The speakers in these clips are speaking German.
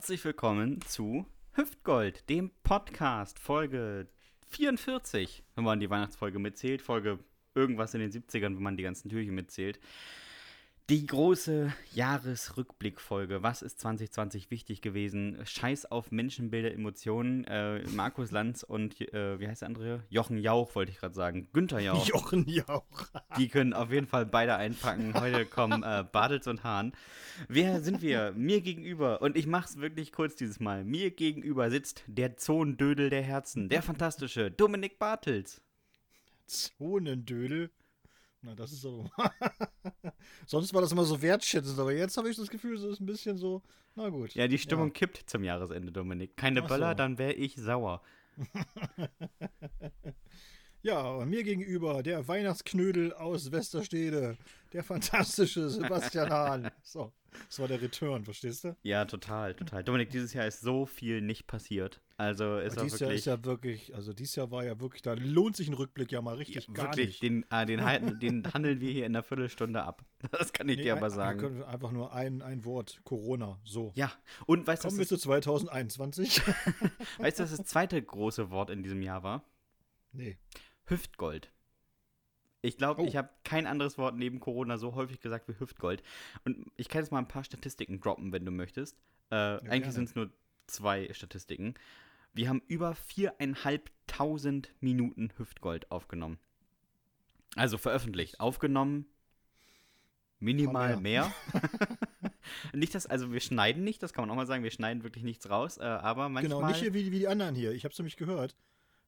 Herzlich willkommen zu Hüftgold, dem Podcast, Folge 44, wenn man die Weihnachtsfolge mitzählt, Folge irgendwas in den 70ern, wenn man die ganzen Türchen mitzählt. Die große Jahresrückblickfolge. Was ist 2020 wichtig gewesen? Scheiß auf Menschenbilder, Emotionen. Äh, Markus Lanz und, äh, wie heißt der andere? Jochen Jauch, wollte ich gerade sagen. Günther Jauch. Jochen Jauch. Die können auf jeden Fall beide einpacken. Heute kommen äh, Bartels und Hahn. Wer sind wir? Mir gegenüber, und ich mach's wirklich kurz dieses Mal, mir gegenüber sitzt der Zonendödel der Herzen, der fantastische Dominik Bartels. Zonendödel? Na, das ist aber. Sonst war das immer so wertschätzend, aber jetzt habe ich das Gefühl, es ist ein bisschen so, na gut. Ja, die Stimmung ja. kippt zum Jahresende, Dominik. Keine Ach Böller, so. dann wäre ich sauer. ja, und mir gegenüber der Weihnachtsknödel aus Westerstede, der fantastische Sebastian Hahn. So. Das war der Return, verstehst du? Ja, total, total. Dominik, dieses Jahr ist so viel nicht passiert. Also ist auch dieses Jahr ist ja wirklich, also dieses Jahr war ja wirklich, da lohnt sich ein Rückblick ja mal richtig ja, gar wirklich, nicht. Den, äh, den, den handeln wir hier in einer Viertelstunde ab. Das kann ich nee, dir aber sagen. Ein, einfach nur ein, ein Wort, Corona, so. Ja, und weißt du, Kommen wir zu 2021. weißt du, was das zweite große Wort in diesem Jahr war? Nee. Hüftgold. Ich glaube, oh. ich habe kein anderes Wort neben Corona so häufig gesagt wie Hüftgold. Und ich kann jetzt mal ein paar Statistiken droppen, wenn du möchtest. Äh, ja, eigentlich sind es nur zwei Statistiken. Wir haben über viereinhalbtausend Minuten Hüftgold aufgenommen. Also veröffentlicht. Aufgenommen minimal mehr. mehr. nicht das, also wir schneiden nicht, das kann man auch mal sagen, wir schneiden wirklich nichts raus, äh, aber manchmal. Genau, nicht wie, wie die anderen hier. Ich habe es nämlich gehört.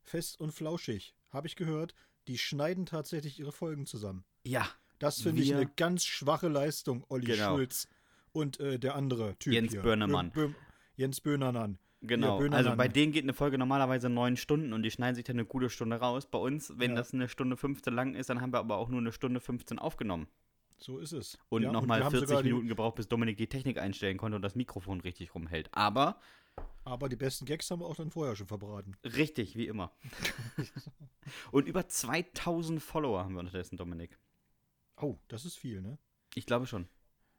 Fest und flauschig. Habe ich gehört die schneiden tatsächlich ihre Folgen zusammen. Ja. Das finde ich eine ganz schwache Leistung, Olli genau. Schulz und äh, der andere Typ Jens hier. Böhnermann. Bö Bö Jens Böhnermann. Genau, ja, also bei denen geht eine Folge normalerweise neun Stunden und die schneiden sich dann eine gute Stunde raus. Bei uns, wenn ja. das eine Stunde 15 lang ist, dann haben wir aber auch nur eine Stunde 15 aufgenommen. So ist es. Und ja, nochmal 40 Minuten gebraucht, bis Dominik die Technik einstellen konnte und das Mikrofon richtig rumhält. Aber aber die besten Gags haben wir auch dann vorher schon verbraten. Richtig, wie immer. Und über 2000 Follower haben wir unterdessen, Dominik. Oh, das ist viel, ne? Ich glaube schon.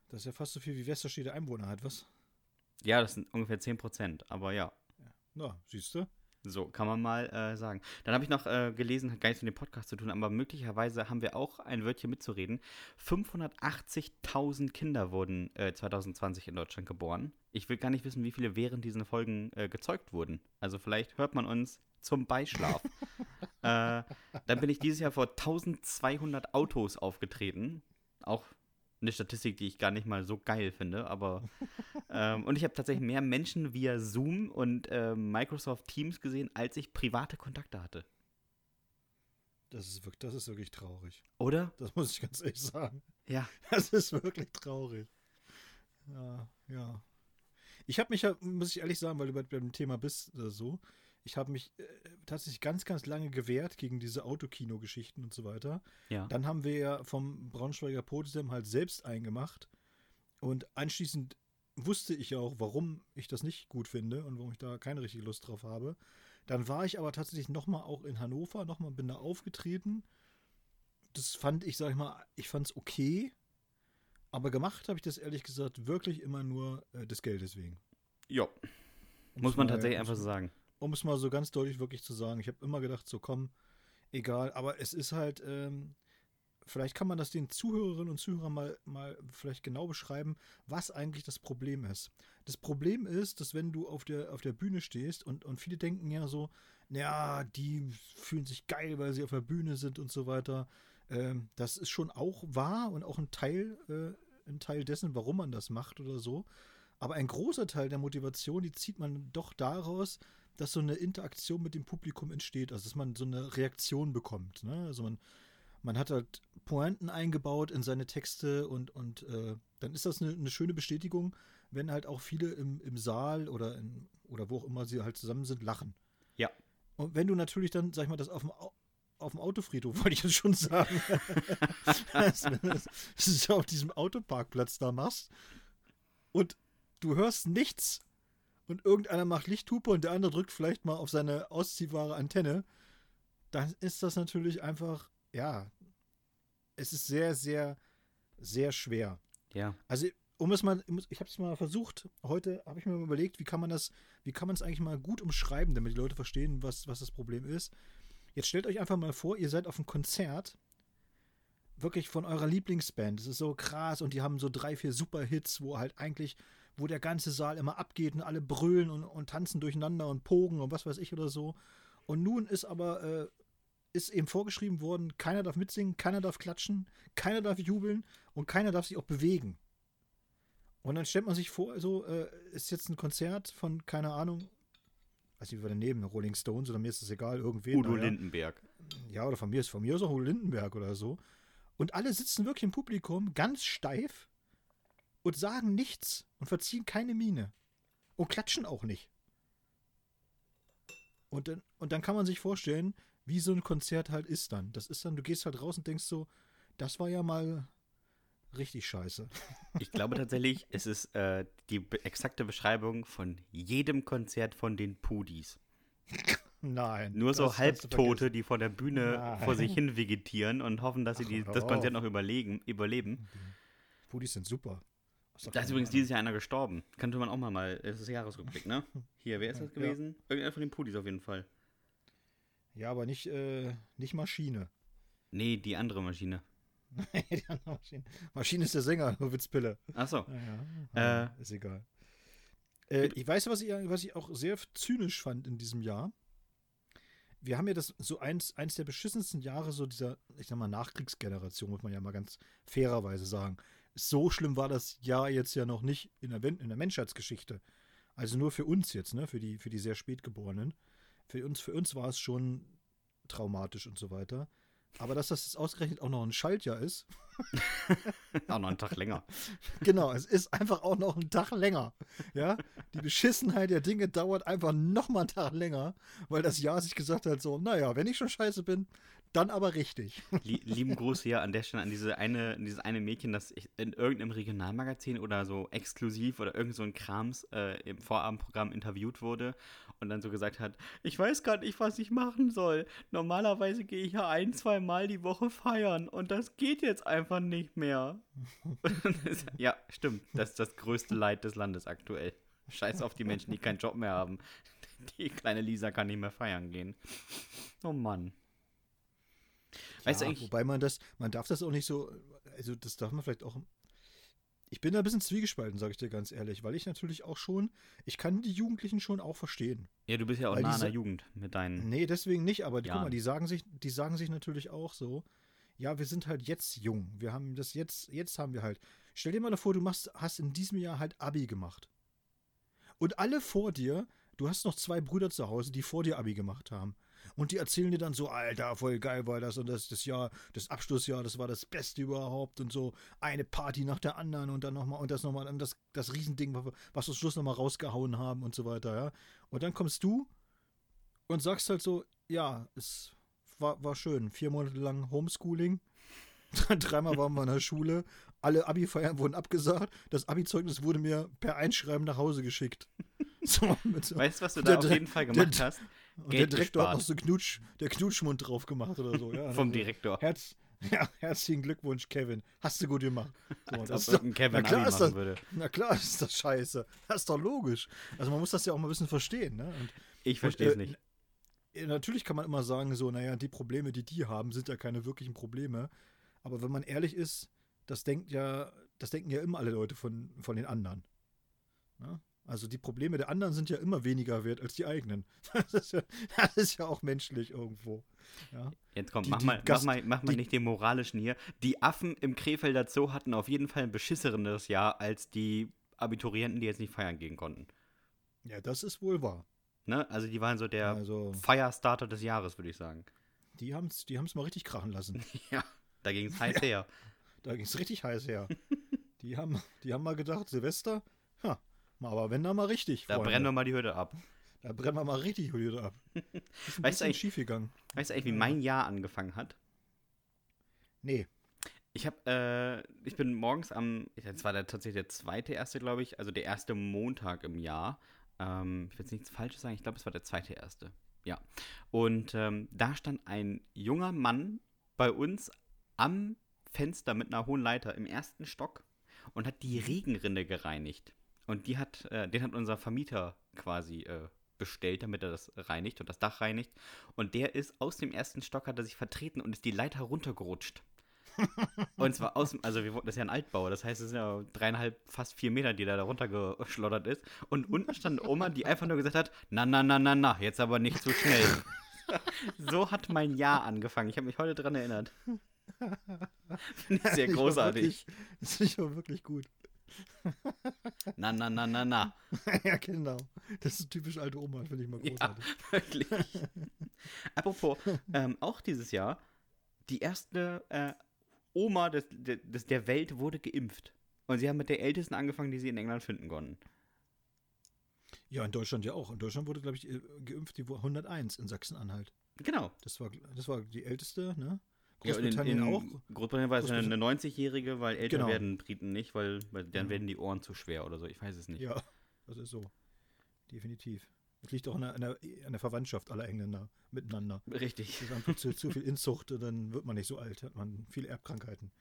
Das ist ja fast so viel wie Westerstede Einwohner hat, was? Ja, das sind ungefähr 10 Prozent, aber ja. ja. Na, siehst du? So, kann man mal äh, sagen. Dann habe ich noch äh, gelesen, hat gar nichts mit dem Podcast zu tun, aber möglicherweise haben wir auch ein Wörtchen mitzureden. 580.000 Kinder wurden äh, 2020 in Deutschland geboren. Ich will gar nicht wissen, wie viele während diesen Folgen äh, gezeugt wurden. Also vielleicht hört man uns zum Beischlaf. Äh, dann bin ich dieses Jahr vor 1200 Autos aufgetreten. Auch eine Statistik, die ich gar nicht mal so geil finde, aber ähm, und ich habe tatsächlich mehr Menschen via Zoom und äh, Microsoft Teams gesehen, als ich private Kontakte hatte. Das ist, wirklich, das ist wirklich traurig. Oder? Das muss ich ganz ehrlich sagen. Ja. Das ist wirklich traurig. Ja, ja. Ich habe mich ja, muss ich ehrlich sagen, weil du beim Thema bist, äh, so, ich habe mich äh, tatsächlich ganz, ganz lange gewehrt gegen diese Autokino-Geschichten und so weiter. Ja. Dann haben wir ja vom Braunschweiger Potsdam halt selbst eingemacht. Und anschließend wusste ich ja auch, warum ich das nicht gut finde und warum ich da keine richtige Lust drauf habe. Dann war ich aber tatsächlich nochmal auch in Hannover, nochmal bin da aufgetreten. Das fand ich, sag ich mal, ich fand es okay. Aber gemacht habe ich das ehrlich gesagt wirklich immer nur äh, des Geldes wegen. Ja. Muss man tatsächlich einfach so sagen um es mal so ganz deutlich wirklich zu sagen. Ich habe immer gedacht, so komm, egal. Aber es ist halt, ähm, vielleicht kann man das den Zuhörerinnen und Zuhörern mal, mal vielleicht genau beschreiben, was eigentlich das Problem ist. Das Problem ist, dass wenn du auf der, auf der Bühne stehst und, und viele denken ja so, ja, die fühlen sich geil, weil sie auf der Bühne sind und so weiter. Ähm, das ist schon auch wahr und auch ein Teil, äh, ein Teil dessen, warum man das macht oder so. Aber ein großer Teil der Motivation, die zieht man doch daraus, dass so eine Interaktion mit dem Publikum entsteht, also dass man so eine Reaktion bekommt. Ne? Also man, man hat halt Pointen eingebaut in seine Texte und, und äh, dann ist das eine, eine, schöne Bestätigung, wenn halt auch viele im, im Saal oder, in, oder wo auch immer sie halt zusammen sind, lachen. Ja. Und wenn du natürlich dann, sag ich mal, das auf dem, auf dem Autofriedhof, wollte ich jetzt schon sagen, das, das, das auf diesem Autoparkplatz da machst und du hörst nichts und irgendeiner macht Lichthupe und der andere drückt vielleicht mal auf seine ausziehbare Antenne, dann ist das natürlich einfach, ja, es ist sehr, sehr, sehr schwer. Ja. Also um es mal, ich habe es mal versucht, heute habe ich mir mal überlegt, wie kann man das, wie kann man es eigentlich mal gut umschreiben, damit die Leute verstehen, was, was das Problem ist. Jetzt stellt euch einfach mal vor, ihr seid auf einem Konzert, wirklich von eurer Lieblingsband. Das ist so krass und die haben so drei, vier Superhits, wo halt eigentlich, wo der ganze Saal immer abgeht und alle brüllen und, und tanzen durcheinander und pogen und was weiß ich oder so. Und nun ist aber, äh, ist eben vorgeschrieben worden, keiner darf mitsingen, keiner darf klatschen, keiner darf jubeln und keiner darf sich auch bewegen. Und dann stellt man sich vor, also äh, ist jetzt ein Konzert von, keine Ahnung, weiß nicht, wie wir daneben, Rolling Stones oder mir ist es egal, irgendwen. Udo ja. Lindenberg. Ja, oder von mir ist von mir ist auch Udo Lindenberg oder so. Und alle sitzen wirklich im Publikum ganz steif und sagen nichts und verziehen keine Miene. Und klatschen auch nicht. Und dann, und dann kann man sich vorstellen, wie so ein Konzert halt ist dann. Das ist dann, du gehst halt raus und denkst so, das war ja mal richtig scheiße. Ich glaube tatsächlich, es ist äh, die exakte Beschreibung von jedem Konzert von den Pudis. Nein. Nur so Halbtote, die vor der Bühne Nein. vor sich hin vegetieren und hoffen, dass sie die, das Konzert noch überlegen, überleben. Pudis sind super. Da ist übrigens dieses Jahr einer gestorben. Könnte man auch mal mal. Das ist Jahresrückblick, ne? Hier, wer ist das gewesen? Ja. Irgendeiner von den Pudis auf jeden Fall. Ja, aber nicht, äh, nicht Maschine. Nee, die andere Maschine. die andere Maschine. Maschine ist der Sänger, nur Witzpille. Achso. Ja, äh, ist egal. Äh, ich weiß, was ich, was ich auch sehr zynisch fand in diesem Jahr. Wir haben ja das so eins, eins der beschissensten Jahre so dieser, ich sag mal, Nachkriegsgeneration, muss man ja mal ganz fairerweise sagen. So schlimm war das Jahr jetzt ja noch nicht in der, in der Menschheitsgeschichte. Also nur für uns jetzt, ne, für die, für die sehr spätgeborenen. Für uns, für uns war es schon traumatisch und so weiter. Aber dass das jetzt ausgerechnet auch noch ein Schaltjahr ist. auch noch einen Tag länger. Genau, es ist einfach auch noch ein Tag länger. Ja, die Beschissenheit der Dinge dauert einfach noch mal einen Tag länger, weil das Jahr sich gesagt hat so, naja, wenn ich schon scheiße bin, dann aber richtig. Lieben Gruß hier an der Stelle an diese eine, dieses eine Mädchen, das in irgendeinem Regionalmagazin oder so exklusiv oder irgend so ein Krams äh, im Vorabendprogramm interviewt wurde und dann so gesagt hat, ich weiß gar nicht, was ich machen soll. Normalerweise gehe ich ja ein, zwei Mal die Woche feiern und das geht jetzt einfach nicht mehr. ja, stimmt. Das ist das größte Leid des Landes aktuell. Scheiß auf die Menschen, die keinen Job mehr haben. Die kleine Lisa kann nicht mehr feiern gehen. Oh Mann. Weißt du eigentlich, wobei man das, man darf das auch nicht so, also das darf man vielleicht auch. Ich bin da ein bisschen zwiegespalten, sage ich dir ganz ehrlich, weil ich natürlich auch schon, ich kann die Jugendlichen schon auch verstehen. Ja, du bist ja auch nah an der Jugend mit deinen. Nee, deswegen nicht, aber die, guck mal, die sagen sich, die sagen sich natürlich auch so, ja, wir sind halt jetzt jung. Wir haben das jetzt, jetzt haben wir halt. Stell dir mal vor, du machst, hast in diesem Jahr halt Abi gemacht. Und alle vor dir, du hast noch zwei Brüder zu Hause, die vor dir Abi gemacht haben. Und die erzählen dir dann so, Alter, voll geil war das und das, das Jahr, das Abschlussjahr, das war das Beste überhaupt und so eine Party nach der anderen und dann nochmal und das nochmal, dann das, das Riesending, was wir zum Schluss nochmal rausgehauen haben und so weiter, ja. Und dann kommst du und sagst halt so, ja, es war, war schön. Vier Monate lang Homeschooling. Dreimal waren wir in der Schule. Alle Abi-Feiern wurden abgesagt. Das Abi-Zeugnis wurde mir per Einschreiben nach Hause geschickt. So, so. Weißt du, was du da auf jeden Fall gemacht hast? Und Geld der Direktor gespart. hat noch so Knutsch, der Knutschmund drauf gemacht oder so. Ja, Vom Direktor. Herz, ja, herzlichen Glückwunsch, Kevin. Hast du gut gemacht. So, Als das ob doch, Kevin na klar, ist das, würde. na klar ist das scheiße. Das ist doch logisch. Also man muss das ja auch mal ein bisschen verstehen. Ne? Und, ich verstehe es äh, nicht. Natürlich kann man immer sagen, so, naja, die Probleme, die die haben, sind ja keine wirklichen Probleme. Aber wenn man ehrlich ist, das denkt ja, das denken ja immer alle Leute von, von den anderen. Ja? Also die Probleme der anderen sind ja immer weniger wert als die eigenen. Das ist ja, das ist ja auch menschlich irgendwo. Ja. Jetzt komm, die, mach, die mal, Gast, mach mal, mach mal nicht den moralischen hier. Die Affen im Krefelder Zoo hatten auf jeden Fall ein beschisseneres Jahr als die Abiturienten, die jetzt nicht feiern gehen konnten. Ja, das ist wohl wahr. Ne? Also die waren so der also, Firestarter des Jahres, würde ich sagen. Die haben es die haben's mal richtig krachen lassen. ja, da ging es heiß her. Da ging es richtig heiß her. die, haben, die haben mal gedacht, Silvester, aber wenn da mal richtig. Da Freunde. brennen wir mal die Hütte ab. Da brennen wir mal richtig die Hütte ab. Ist ein weißt du eigentlich, schief gegangen. Weißt du eigentlich, wie mein Jahr angefangen hat? Nee. Ich habe, äh, ich bin morgens am, das war der, tatsächlich der zweite erste, glaube ich, also der erste Montag im Jahr. Ähm, ich will jetzt nichts Falsches sagen, ich glaube, es war der zweite erste. Ja. Und ähm, da stand ein junger Mann bei uns am Fenster mit einer hohen Leiter im ersten Stock und hat die Regenrinne gereinigt. Und die hat, äh, den hat unser Vermieter quasi äh, bestellt, damit er das reinigt und das Dach reinigt. Und der ist aus dem ersten Stock, hat er sich vertreten und ist die Leiter runtergerutscht. und zwar aus, also wir, das ist ja ein Altbau, das heißt, es sind ja dreieinhalb, fast vier Meter, die da, da runtergeschlottert ist. Und unten stand Oma, die einfach nur gesagt hat, na, na, na, na, na, jetzt aber nicht zu so schnell. so hat mein Jahr angefangen. Ich habe mich heute dran erinnert. Finde ich sehr großartig. Das finde ich aber wirklich gut. Na, na, na, na, na. ja, genau. Das ist typisch alte Oma, finde ich mal großartig. Ja, wirklich. Apropos, ähm, auch dieses Jahr, die erste äh, Oma des, des, der Welt wurde geimpft. Und sie haben mit der ältesten angefangen, die sie in England finden konnten. Ja, in Deutschland ja auch. In Deutschland wurde, glaube ich, äh, geimpft die 101 in Sachsen-Anhalt. Genau. Das war, das war die älteste, ne? Großbritannien ja, in, in auch. Großbritannien war es eine 90-Jährige, weil älter genau. werden Briten nicht, weil, weil dann ja. werden die Ohren zu schwer oder so. Ich weiß es nicht. Ja, das ist so. Definitiv. Es liegt auch an der, an, der, an der, Verwandtschaft aller Engländer miteinander. Richtig. Das ist zu, zu, viel Inzucht, dann wird man nicht so alt, hat man viele Erbkrankheiten.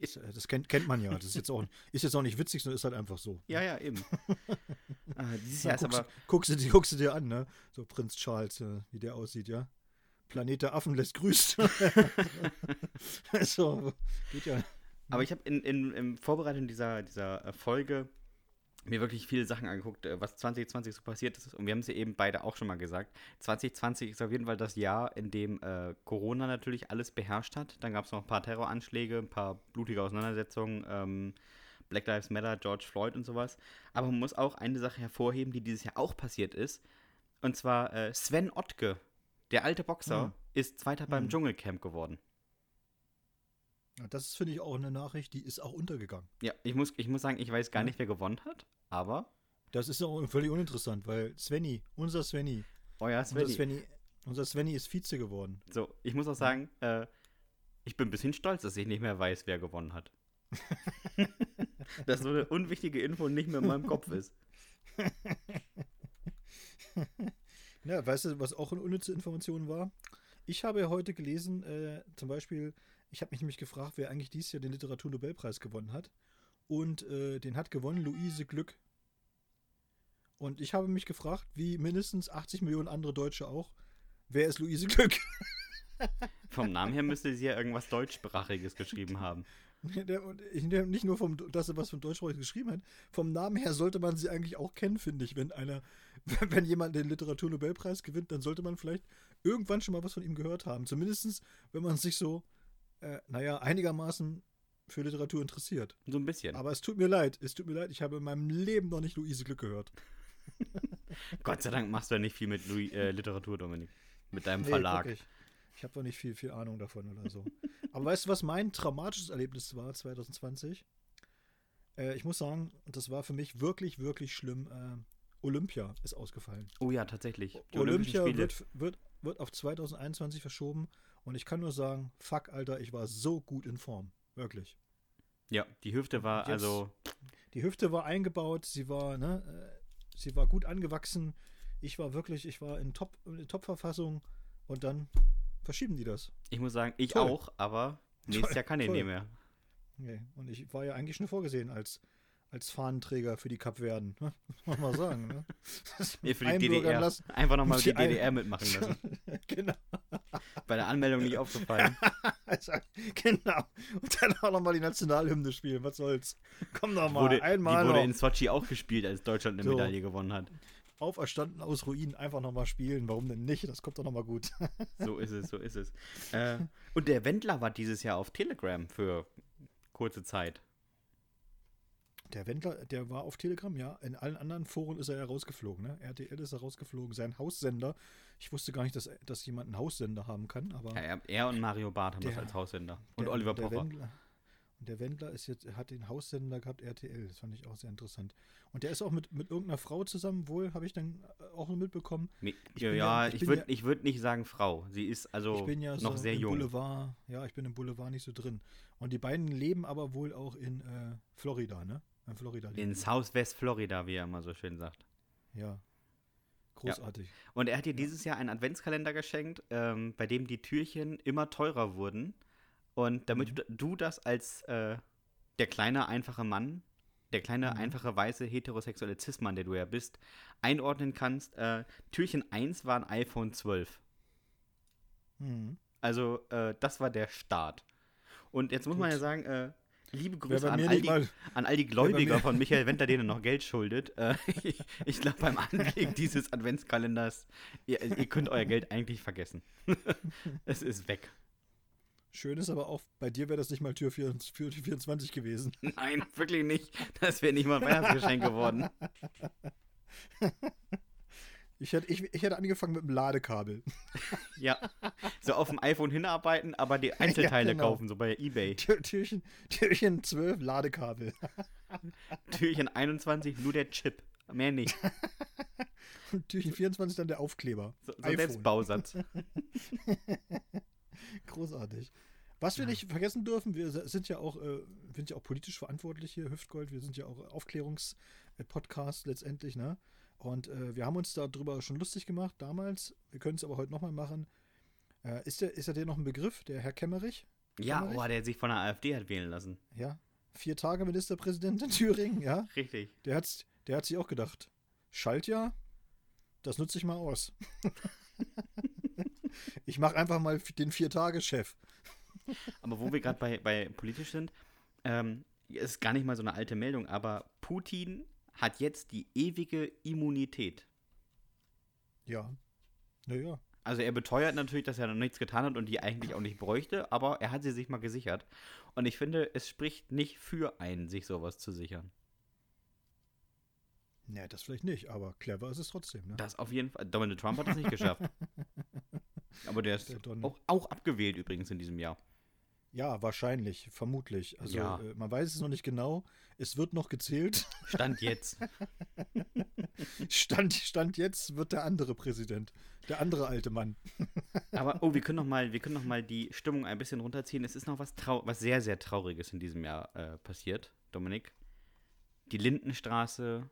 Das, äh, das kennt, kennt, man ja. Das ist jetzt, auch, ist jetzt auch nicht witzig, sondern ist halt einfach so. Ja, ja, eben. ah, dieses Jahr ist guckst, aber. Guckst du, guckst du dir an, ne? So Prinz Charles, äh, wie der aussieht, ja? Planet der Affen lässt grüßt. so, geht ja. Aber ich habe in, in, in Vorbereitung dieser, dieser äh, Folge mir wirklich viele Sachen angeguckt, äh, was 2020 so passiert ist. Und wir haben es ja eben beide auch schon mal gesagt. 2020 ist auf jeden Fall das Jahr, in dem äh, Corona natürlich alles beherrscht hat. Dann gab es noch ein paar Terroranschläge, ein paar blutige Auseinandersetzungen, ähm, Black Lives Matter, George Floyd und sowas. Aber man muss auch eine Sache hervorheben, die dieses Jahr auch passiert ist. Und zwar äh, Sven Ottke, der alte Boxer, mhm. ist Zweiter beim mhm. Dschungelcamp geworden. Ja, das finde ich auch eine Nachricht, die ist auch untergegangen. Ja, ich muss, ich muss sagen, ich weiß gar nicht, wer gewonnen hat, aber. Das ist auch völlig uninteressant, weil Svenny, unser Svenny. Euer Svenny. Unser Svenny, unser Svenny ist Vize geworden. So, ich muss auch sagen, äh, ich bin ein bisschen stolz, dass ich nicht mehr weiß, wer gewonnen hat. dass so eine unwichtige Info nicht mehr in meinem Kopf ist. Ja, weißt du, was auch eine unnütze Information war? Ich habe heute gelesen, äh, zum Beispiel, ich habe mich nämlich gefragt, wer eigentlich dieses Jahr den Literaturnobelpreis gewonnen hat. Und äh, den hat gewonnen Luise Glück. Und ich habe mich gefragt, wie mindestens 80 Millionen andere Deutsche auch, wer ist Luise Glück? Vom Namen her müsste sie ja irgendwas Deutschsprachiges geschrieben haben. Nicht nur vom, dass er was von Deutschsprachiges geschrieben hat, vom Namen her sollte man sie eigentlich auch kennen, finde ich. Wenn einer, wenn jemand den Literaturnobelpreis gewinnt, dann sollte man vielleicht irgendwann schon mal was von ihm gehört haben. Zumindest, wenn man sich so, äh, naja, einigermaßen für Literatur interessiert. So ein bisschen. Aber es tut mir leid, es tut mir leid, ich habe in meinem Leben noch nicht Luise Glück gehört. Gott sei Dank machst du ja nicht viel mit Louis, äh, Literatur, Dominik. Mit deinem nee, Verlag. Wirklich. Ich habe doch nicht viel, viel Ahnung davon oder so. Aber weißt du, was mein traumatisches Erlebnis war 2020? Äh, ich muss sagen, das war für mich wirklich, wirklich schlimm. Äh, Olympia ist ausgefallen. Oh ja, tatsächlich. Die Olympia wird, wird, wird auf 2021 verschoben. Und ich kann nur sagen, fuck, Alter, ich war so gut in Form. Wirklich. Ja, die Hüfte war Jetzt, also. Die Hüfte war eingebaut, sie war, ne, äh, sie war gut angewachsen. Ich war wirklich, ich war in Top-Verfassung. Top und dann verschieben die das. Ich muss sagen, ich Toll. auch, aber nächstes Jahr kann ich nicht mehr. Nee, und ich war ja eigentlich schon vorgesehen als, als Fahnenträger für die Kapverden. Ne? Muss man mal sagen. Ne? Nee, für die DDR. Lassen. Einfach nochmal die, DDR mitmachen lassen. genau. Bei der Anmeldung nicht aufgefallen. genau. Und dann auch nochmal die Nationalhymne spielen. Was soll's? Komm doch mal. Wurde, einmal die wurde noch. in Sochi auch gespielt, als Deutschland eine so. Medaille gewonnen hat auferstanden aus Ruinen einfach nochmal spielen. Warum denn nicht? Das kommt doch nochmal gut. so ist es, so ist es. Äh, und der Wendler war dieses Jahr auf Telegram für kurze Zeit. Der Wendler, der war auf Telegram, ja. In allen anderen Foren ist er ja rausgeflogen, ne? RTL ist er rausgeflogen. Sein Haussender, ich wusste gar nicht, dass, dass jemand einen Haussender haben kann, aber. Ja, er und Mario Barth haben der, das als Haussender. Und der, Oliver Pocher. Wendler, und der Wendler ist jetzt, hat den Haussender gehabt, RTL. Das fand ich auch sehr interessant. Und der ist auch mit, mit irgendeiner Frau zusammen, wohl, habe ich dann auch mitbekommen. Ich ja, ja, ich, ich würde ja, würd nicht sagen Frau. Sie ist also ich bin ja noch so sehr jung. Boulevard, ja, ich bin im Boulevard nicht so drin. Und die beiden leben aber wohl auch in äh, Florida, ne? In Florida. In Southwest Florida, wie er immer so schön sagt. Ja. Großartig. Ja. Und er hat dir ja. dieses Jahr einen Adventskalender geschenkt, ähm, bei dem die Türchen immer teurer wurden. Und damit mhm. du das als äh, der kleine, einfache Mann, der kleine, mhm. einfache, weiße, heterosexuelle Cis-Mann, der du ja bist, einordnen kannst. Äh, Türchen 1 war ein iPhone 12. Mhm. Also, äh, das war der Start. Und jetzt muss Gut. man ja sagen, äh, liebe Grüße an all, die, an all, die, Gläubiger von Michael Wender, denen er noch Geld schuldet. Äh, ich, ich glaube, beim Anblick dieses Adventskalenders, ihr, ihr könnt euer Geld eigentlich vergessen. es ist weg. Schön ist aber auch, bei dir wäre das nicht mal Tür 24 gewesen. Nein, wirklich nicht. Das wäre nicht mal ein Weihnachtsgeschenk geworden. Ich hätte, ich, ich hätte angefangen mit dem Ladekabel. Ja. So auf dem iPhone hinarbeiten, aber die Einzelteile ja, genau. kaufen, so bei Ebay. Türchen, Türchen 12, Ladekabel. Türchen 21, nur der Chip. Mehr nicht. Und Türchen 24 dann der Aufkleber. So, so Selbstbausatz. Großartig. Was wir ja. nicht vergessen dürfen, wir sind ja auch, äh, sind ja auch politisch verantwortlich hier, Hüftgold, wir sind ja auch Aufklärungspodcast letztendlich, ne? Und äh, wir haben uns darüber schon lustig gemacht damals. Wir können es aber heute nochmal machen. Äh, ist, der, ist der dir noch ein Begriff, der Herr Kemmerich? Ja, Kemmerich? Oh, der sich von der AfD hat wählen lassen. Ja. Vier Tage Ministerpräsident in Thüringen, ja. Richtig. Der, hat's, der hat sich auch gedacht, Schaltjahr, das nutze ich mal aus. ich mache einfach mal den Vier-Tage-Chef. aber wo wir gerade bei, bei politisch sind, ähm, ist gar nicht mal so eine alte Meldung, aber Putin hat jetzt die ewige Immunität. Ja. Naja. Also er beteuert natürlich, dass er noch nichts getan hat und die eigentlich auch nicht bräuchte, aber er hat sie sich mal gesichert. Und ich finde, es spricht nicht für einen, sich sowas zu sichern. Nee, das vielleicht nicht, aber clever ist es trotzdem. Ne? Das auf jeden Fall. Donald Trump hat das nicht geschafft. aber der ist der auch, auch abgewählt übrigens in diesem Jahr. Ja, wahrscheinlich, vermutlich. Also ja. äh, man weiß es noch nicht genau. Es wird noch gezählt. Stand jetzt. Stand, Stand jetzt wird der andere Präsident. Der andere alte Mann. Aber oh, wir können noch mal, wir können noch mal die Stimmung ein bisschen runterziehen. Es ist noch was, trau was sehr, sehr Trauriges in diesem Jahr äh, passiert, Dominik. Die Lindenstraße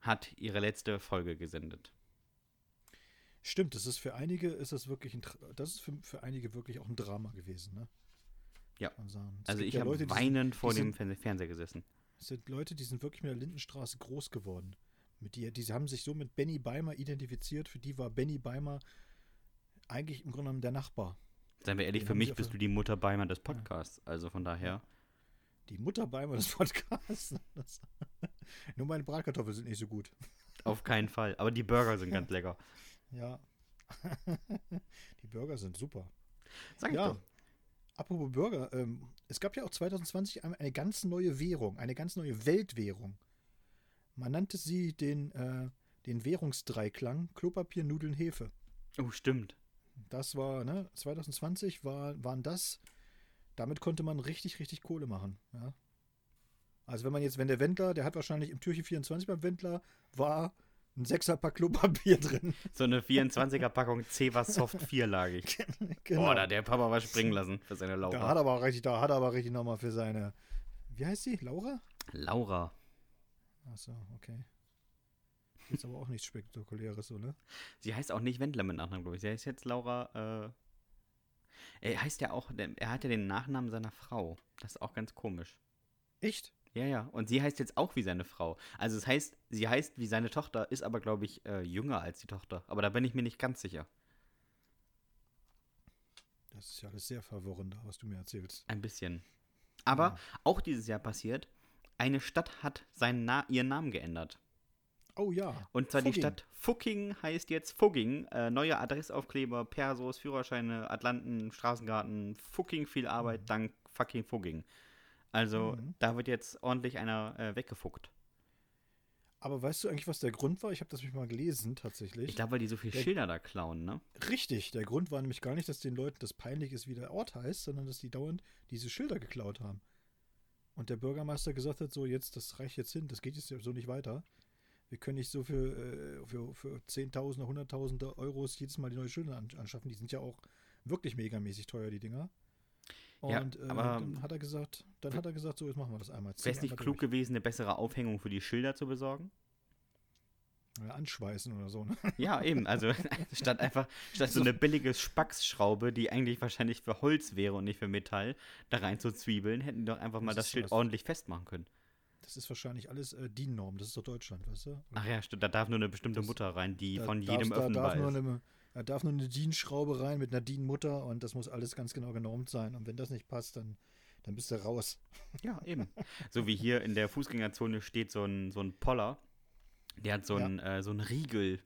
hat ihre letzte Folge gesendet. Stimmt, das ist für einige ist das wirklich ein, das ist für, für einige wirklich auch ein Drama gewesen, ne? Ja. Also ich ja habe weinend vor dem sind, Fernseher gesessen. Es sind Leute, die sind wirklich mit der Lindenstraße groß geworden. Mit die, die haben sich so mit Benny Beimer identifiziert. Für die war Benny Beimer eigentlich im Grunde genommen der Nachbar. Seien wir ehrlich, Den für mich bist du die Mutter Beimer des Podcasts. Ja. Also von daher. Die Mutter Beimer des Podcasts. Das, nur meine Bratkartoffeln sind nicht so gut. Auf keinen Fall. Aber die Burger sind ganz lecker. Ja. die Burger sind super. Sag ja. doch. Apropos Bürger, ähm, es gab ja auch 2020 eine ganz neue Währung, eine ganz neue Weltwährung. Man nannte sie den, äh, den Währungsdreiklang Klopapier, Nudeln, Hefe. Oh, stimmt. Das war, ne, 2020 war, waren das, damit konnte man richtig, richtig Kohle machen. Ja. Also wenn man jetzt, wenn der Wendler, der hat wahrscheinlich im Türchen 24 beim Wendler, war ein Sechserpack Klopapier drin. So eine 24er-Packung Ceva Soft 4 lagig. genau. Boah, da der Papa was springen lassen für seine Laura. Da hat er aber richtig, da hat er aber richtig nochmal für seine. Wie heißt sie? Laura? Laura. Achso, okay. Ist aber auch nichts Spektakuläres, so, ne? Sie heißt auch nicht Wendler mit Nachnamen, glaube ich. Sie heißt jetzt Laura, äh. Er heißt ja auch, er hat ja den Nachnamen seiner Frau. Das ist auch ganz komisch. Echt? Ja, ja. Und sie heißt jetzt auch wie seine Frau. Also es heißt, sie heißt wie seine Tochter, ist aber, glaube ich, äh, jünger als die Tochter. Aber da bin ich mir nicht ganz sicher. Das ist ja alles sehr verwirrend, was du mir erzählst. Ein bisschen. Aber ja. auch dieses Jahr passiert, eine Stadt hat seinen Na ihren Namen geändert. Oh ja. Und zwar Fugging. die Stadt Fucking heißt jetzt Fugging. Äh, neue Adressaufkleber, Persos, Führerscheine, Atlanten, Straßengarten. Fucking viel Arbeit mhm. dank fucking Fugging. Also mhm. da wird jetzt ordentlich einer äh, weggefuckt. Aber weißt du eigentlich, was der Grund war? Ich habe das mich mal gelesen, tatsächlich. Ich glaube, weil die so viele Schilder da klauen, ne? Richtig. Der Grund war nämlich gar nicht, dass den Leuten das peinlich ist, wie der Ort heißt, sondern dass die dauernd diese Schilder geklaut haben. Und der Bürgermeister gesagt hat, so jetzt, das reicht jetzt hin, das geht jetzt so nicht weiter. Wir können nicht so für, äh, für, für Zehntausende, Hunderttausende Euros jedes Mal die neuen Schilder anschaffen. Die sind ja auch wirklich megamäßig teuer, die Dinger. Und ja, äh, dann hat er gesagt, dann hat er gesagt, so jetzt machen wir das einmal. Wäre es nicht klug durch. gewesen, eine bessere Aufhängung für die Schilder zu besorgen? Oder anschweißen oder so, ne? Ja, eben. Also statt einfach, statt so eine billige Spacksschraube, die eigentlich wahrscheinlich für Holz wäre und nicht für Metall, da rein zu zwiebeln, hätten die doch einfach mal das, das Schild was. ordentlich festmachen können. Das ist wahrscheinlich alles äh, DIN-Norm, das ist doch Deutschland, weißt du? Ach ja, stimmt, da darf nur eine bestimmte das, Mutter rein, die von jedem öffnbar da darf ist. Nur eine, da darf nur eine DIN-Schraube rein mit einer DIN-Mutter und das muss alles ganz genau genormt sein. Und wenn das nicht passt, dann, dann bist du raus. Ja, eben. so wie hier in der Fußgängerzone steht so ein, so ein Poller, der hat so einen, ja. äh, so einen Riegel.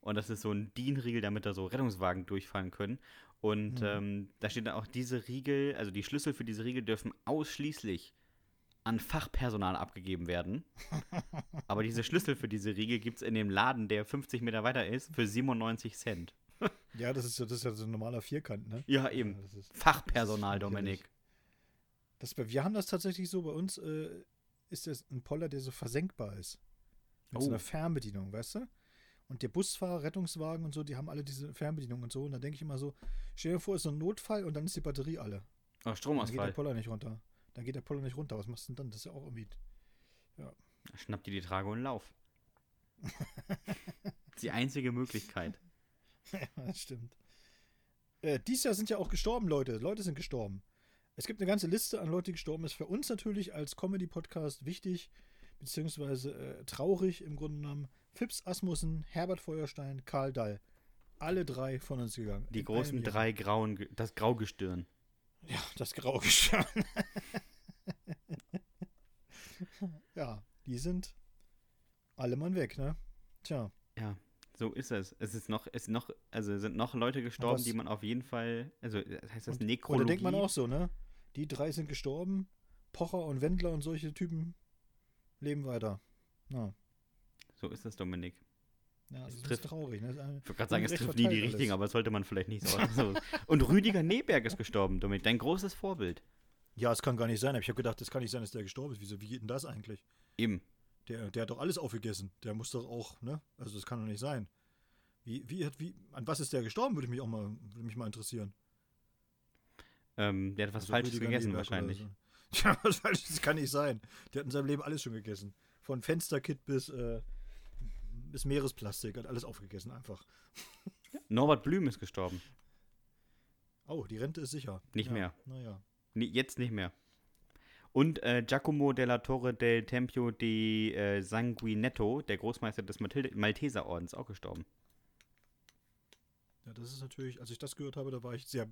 Und das ist so ein DIN-Riegel, damit da so Rettungswagen durchfahren können. Und mhm. ähm, da steht dann auch, diese Riegel, also die Schlüssel für diese Riegel dürfen ausschließlich an Fachpersonal abgegeben werden. Aber diese Schlüssel für diese Riegel gibt es in dem Laden, der 50 Meter weiter ist, für 97 Cent. ja, das ist, das ist ja so ein normaler Vierkant, ne? Ja, eben. Ja, ist, Fachpersonal, das Dominik. Das, wir haben das tatsächlich so, bei uns äh, ist das ein Poller, der so versenkbar ist. Mit oh. so einer Fernbedienung, weißt du? Und der Busfahrer, Rettungswagen und so, die haben alle diese Fernbedienung und so. Und da denke ich immer so, stell dir vor, ist so ein Notfall und dann ist die Batterie alle. Oh, Stromausfall. Dann geht der Poller nicht runter. Dann geht der Poller nicht runter. Was machst du denn dann? Das ist ja auch irgendwie. Ja. Schnappt dir die Trage und lauf. die einzige Möglichkeit. ja, das stimmt. Äh, dies Jahr sind ja auch gestorben Leute. Leute sind gestorben. Es gibt eine ganze Liste an Leuten, die gestorben sind. Für uns natürlich als Comedy-Podcast wichtig, beziehungsweise äh, traurig im Grunde genommen. Fips Asmussen, Herbert Feuerstein, Karl Dall. Alle drei von uns gegangen. Die großen drei grauen, das Graugestirn. Ja, das Graugestirn. ja, die sind alle Mann weg, ne? Tja. Ja, so ist es. Es ist noch, es noch, also sind noch Leute gestorben, die man auf jeden Fall, also heißt das und, Nekrologie. Und da denkt man auch so, ne? Die drei sind gestorben, Pocher und Wendler und solche Typen leben weiter. Ja. So ist das, Dominik. Ja, das, das trifft, ist traurig. Ne? ich würde gerade sagen, es trifft nie die richtigen, aber das sollte man vielleicht nicht so. Und Rüdiger Neberg ist gestorben, Dominik. Dein großes Vorbild. Ja, es kann gar nicht sein. Ich habe gedacht, das kann nicht sein, dass der gestorben ist. Wieso, wie geht denn das eigentlich? Eben. Der, der hat doch alles aufgegessen. Der muss doch auch, ne? Also das kann doch nicht sein. Wie, wie, wie, an was ist der gestorben, würde mich auch mal, würde mich mal interessieren. Ähm, der hat was also Falsches gegessen wahrscheinlich. So. Ja, was Falsches kann nicht sein. Der hat in seinem Leben alles schon gegessen. Von Fensterkit bis, äh, bis Meeresplastik, hat alles aufgegessen einfach. Norbert Blüm ist gestorben. Oh, die Rente ist sicher. Nicht ja, mehr. Naja. Nee, jetzt nicht mehr. Und äh, Giacomo della Torre del Tempio di äh, Sanguinetto, der Großmeister des Malteserordens, auch gestorben. Ja, das ist natürlich, als ich das gehört habe, da war ich sehr,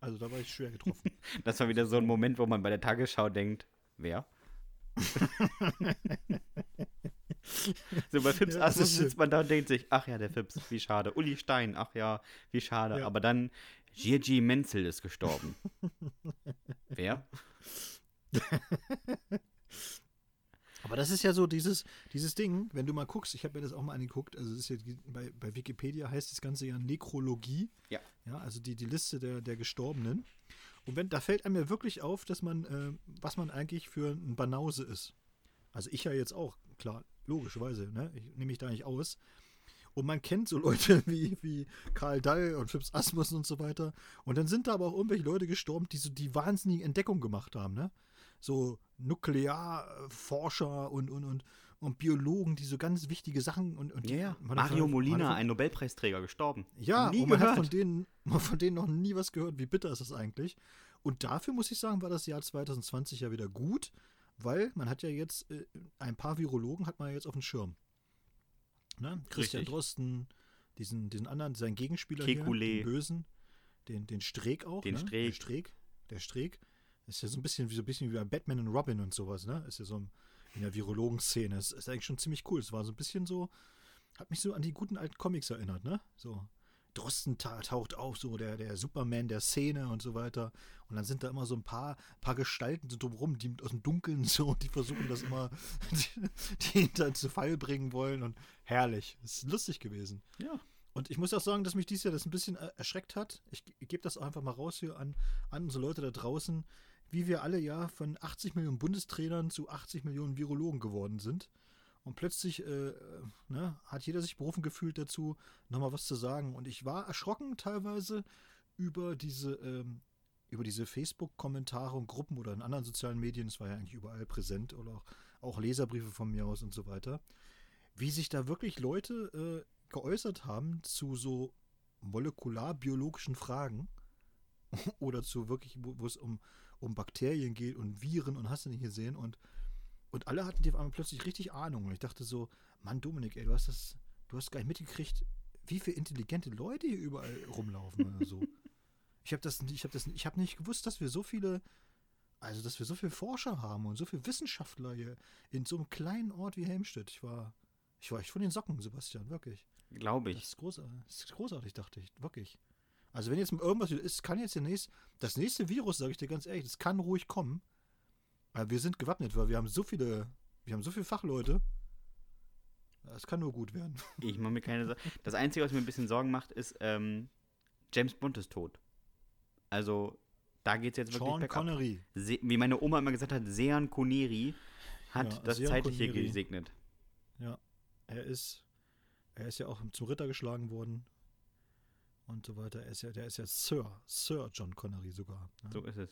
also da war ich schwer getroffen. das war wieder so ein Moment, wo man bei der Tagesschau denkt, wer? so bei Fips ja, sitzt man da und denkt sich, ach ja, der Fips, wie schade. Uli Stein, ach ja, wie schade. Ja. Aber dann, Gigi Menzel ist gestorben. Wer? Aber das ist ja so dieses, dieses Ding, wenn du mal guckst, ich habe mir das auch mal angeguckt, also ist ja bei, bei Wikipedia heißt das Ganze ja Nekrologie. Ja. Ja, also die, die Liste der, der Gestorbenen. Und wenn, da fällt einem ja wirklich auf, dass man, äh, was man eigentlich für ein Banause ist. Also ich ja jetzt auch, klar, logischerweise, ne? Ich nehme mich da nicht aus. Und man kennt so Leute wie, wie Karl Dall und Phipps Asmussen und so weiter. Und dann sind da aber auch irgendwelche Leute gestorben, die so die wahnsinnige Entdeckung gemacht haben, ne? So Nuklearforscher und, und, und, und Biologen, die so ganz wichtige Sachen und, und ja. Mario Molina, ein Nobelpreisträger, gestorben. Ja, nie und man gehört. hat von denen, von denen noch nie was gehört. Wie bitter ist das eigentlich? Und dafür muss ich sagen, war das Jahr 2020 ja wieder gut, weil man hat ja jetzt äh, ein paar Virologen hat man ja jetzt auf dem Schirm. Ne? Christian Richtig. Drosten, diesen, diesen anderen, sein Gegenspieler Kekulé. hier, den Bösen, den, den Streeck auch. Den ne? Streeck. Der Streeck. Der Streeck. Ist ja so ein bisschen wie so ein bisschen wie bei Batman und Robin und sowas, ne? Ist ja so in der Virologen-Szene. Das ist eigentlich schon ziemlich cool. Es war so ein bisschen so, hat mich so an die guten alten Comics erinnert, ne? So. Drosten taucht auf, so der, der Superman der Szene und so weiter. Und dann sind da immer so ein paar, paar Gestalten so drumherum, die aus dem Dunkeln so, die versuchen das immer, die, die hinter zu Fall bringen wollen. Und herrlich. Es ist lustig gewesen. Ja. Und ich muss auch sagen, dass mich dies Jahr das ein bisschen erschreckt hat. Ich, ich gebe das einfach mal raus hier an, an unsere Leute da draußen wie wir alle ja von 80 Millionen Bundestrainern zu 80 Millionen Virologen geworden sind. Und plötzlich äh, ne, hat jeder sich berufen gefühlt dazu, nochmal was zu sagen. Und ich war erschrocken teilweise über diese, ähm, über diese Facebook-Kommentare und Gruppen oder in anderen sozialen Medien, es war ja eigentlich überall präsent oder auch, auch Leserbriefe von mir aus und so weiter, wie sich da wirklich Leute äh, geäußert haben zu so molekularbiologischen Fragen oder zu wirklich, wo, wo es um, um Bakterien geht und Viren und hast du nicht gesehen. Und, und alle hatten die auf einmal plötzlich richtig Ahnung und ich dachte so, Mann Dominik, ey, du hast das, du hast gar nicht mitgekriegt, wie viele intelligente Leute hier überall rumlaufen oder so. Ich habe das, ich habe das, ich habe nicht gewusst, dass wir so viele, also dass wir so viele Forscher haben und so viele Wissenschaftler hier in so einem kleinen Ort wie Helmstedt. Ich war, ich war echt von den Socken, Sebastian, wirklich. Glaube ich. Das ist großartig, das ist großartig, dachte ich, wirklich. Also wenn jetzt irgendwas ist, kann jetzt der nächste, das nächste Virus, sage ich dir ganz ehrlich, das kann ruhig kommen. Aber wir sind gewappnet, weil wir haben so viele, wir haben so viele Fachleute. Das kann nur gut werden. Ich mache mir keine Sorgen. Das Einzige, was mir ein bisschen Sorgen macht, ist, ähm, James Bond ist tot. Also, da geht es jetzt wirklich Sean Connery. Se wie meine Oma immer gesagt hat, Sean Connery hat ja, das Sean Zeitliche Connery. gesegnet. Ja, er ist, er ist ja auch zum Ritter geschlagen worden und so weiter. Er ist ja, der ist ja Sir, Sir John Connery sogar. Ne? So ist es.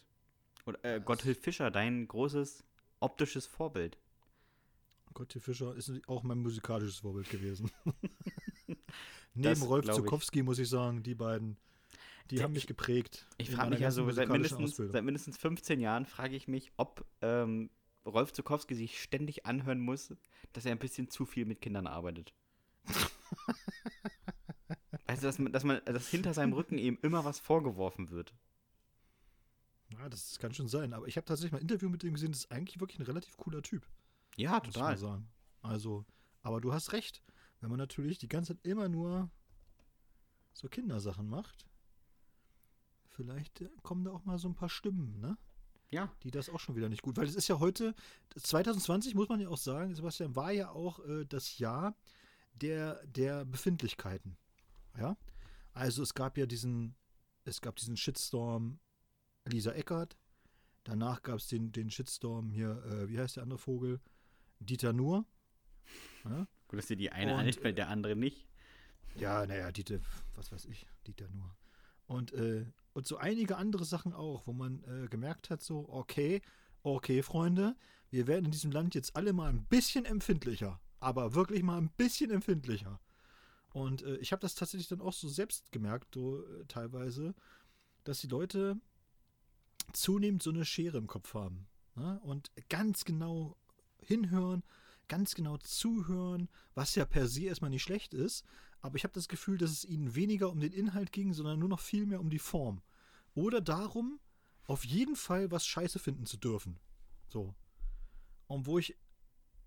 Und äh, Gotthilf Fischer, dein großes optisches Vorbild. Gotthilf Fischer ist auch mein musikalisches Vorbild gewesen. Neben Rolf Zukowski muss ich sagen, die beiden die haben mich geprägt. Ich frage mich ja so, seit mindestens, seit mindestens 15 Jahren frage ich mich, ob ähm, Rolf Zukowski sich ständig anhören muss, dass er ein bisschen zu viel mit Kindern arbeitet. also, dass man, dass man, dass hinter seinem Rücken eben immer was vorgeworfen wird. Ja, das kann schon sein. Aber ich habe tatsächlich mal ein Interview mit ihm gesehen, das ist eigentlich wirklich ein relativ cooler Typ. Ja, total. sagen. Also, aber du hast recht. Wenn man natürlich die ganze Zeit immer nur so Kindersachen macht, vielleicht äh, kommen da auch mal so ein paar Stimmen, ne? Ja. Die das auch schon wieder nicht gut. Weil es ist ja heute, 2020 muss man ja auch sagen, Sebastian, war ja auch äh, das Jahr der, der Befindlichkeiten. Ja. Also es gab ja diesen, es gab diesen Shitstorm Lisa Eckert. Danach gab es den, den Shitstorm hier, äh, wie heißt der andere Vogel? Dieter Nuhr. Ja? Gut, dass dir die eine einfällt, äh, der andere nicht. Ja, naja, Dieter, was weiß ich, Dieter Nuhr. Und, äh, und so einige andere Sachen auch, wo man äh, gemerkt hat, so, okay, okay, Freunde, wir werden in diesem Land jetzt alle mal ein bisschen empfindlicher, aber wirklich mal ein bisschen empfindlicher. Und äh, ich habe das tatsächlich dann auch so selbst gemerkt, so äh, teilweise, dass die Leute zunehmend so eine Schere im Kopf haben. Ne? Und ganz genau hinhören, ganz genau zuhören, was ja per se erstmal nicht schlecht ist, aber ich habe das Gefühl, dass es ihnen weniger um den Inhalt ging, sondern nur noch viel mehr um die Form. Oder darum, auf jeden Fall was scheiße finden zu dürfen. So. Und wo ich,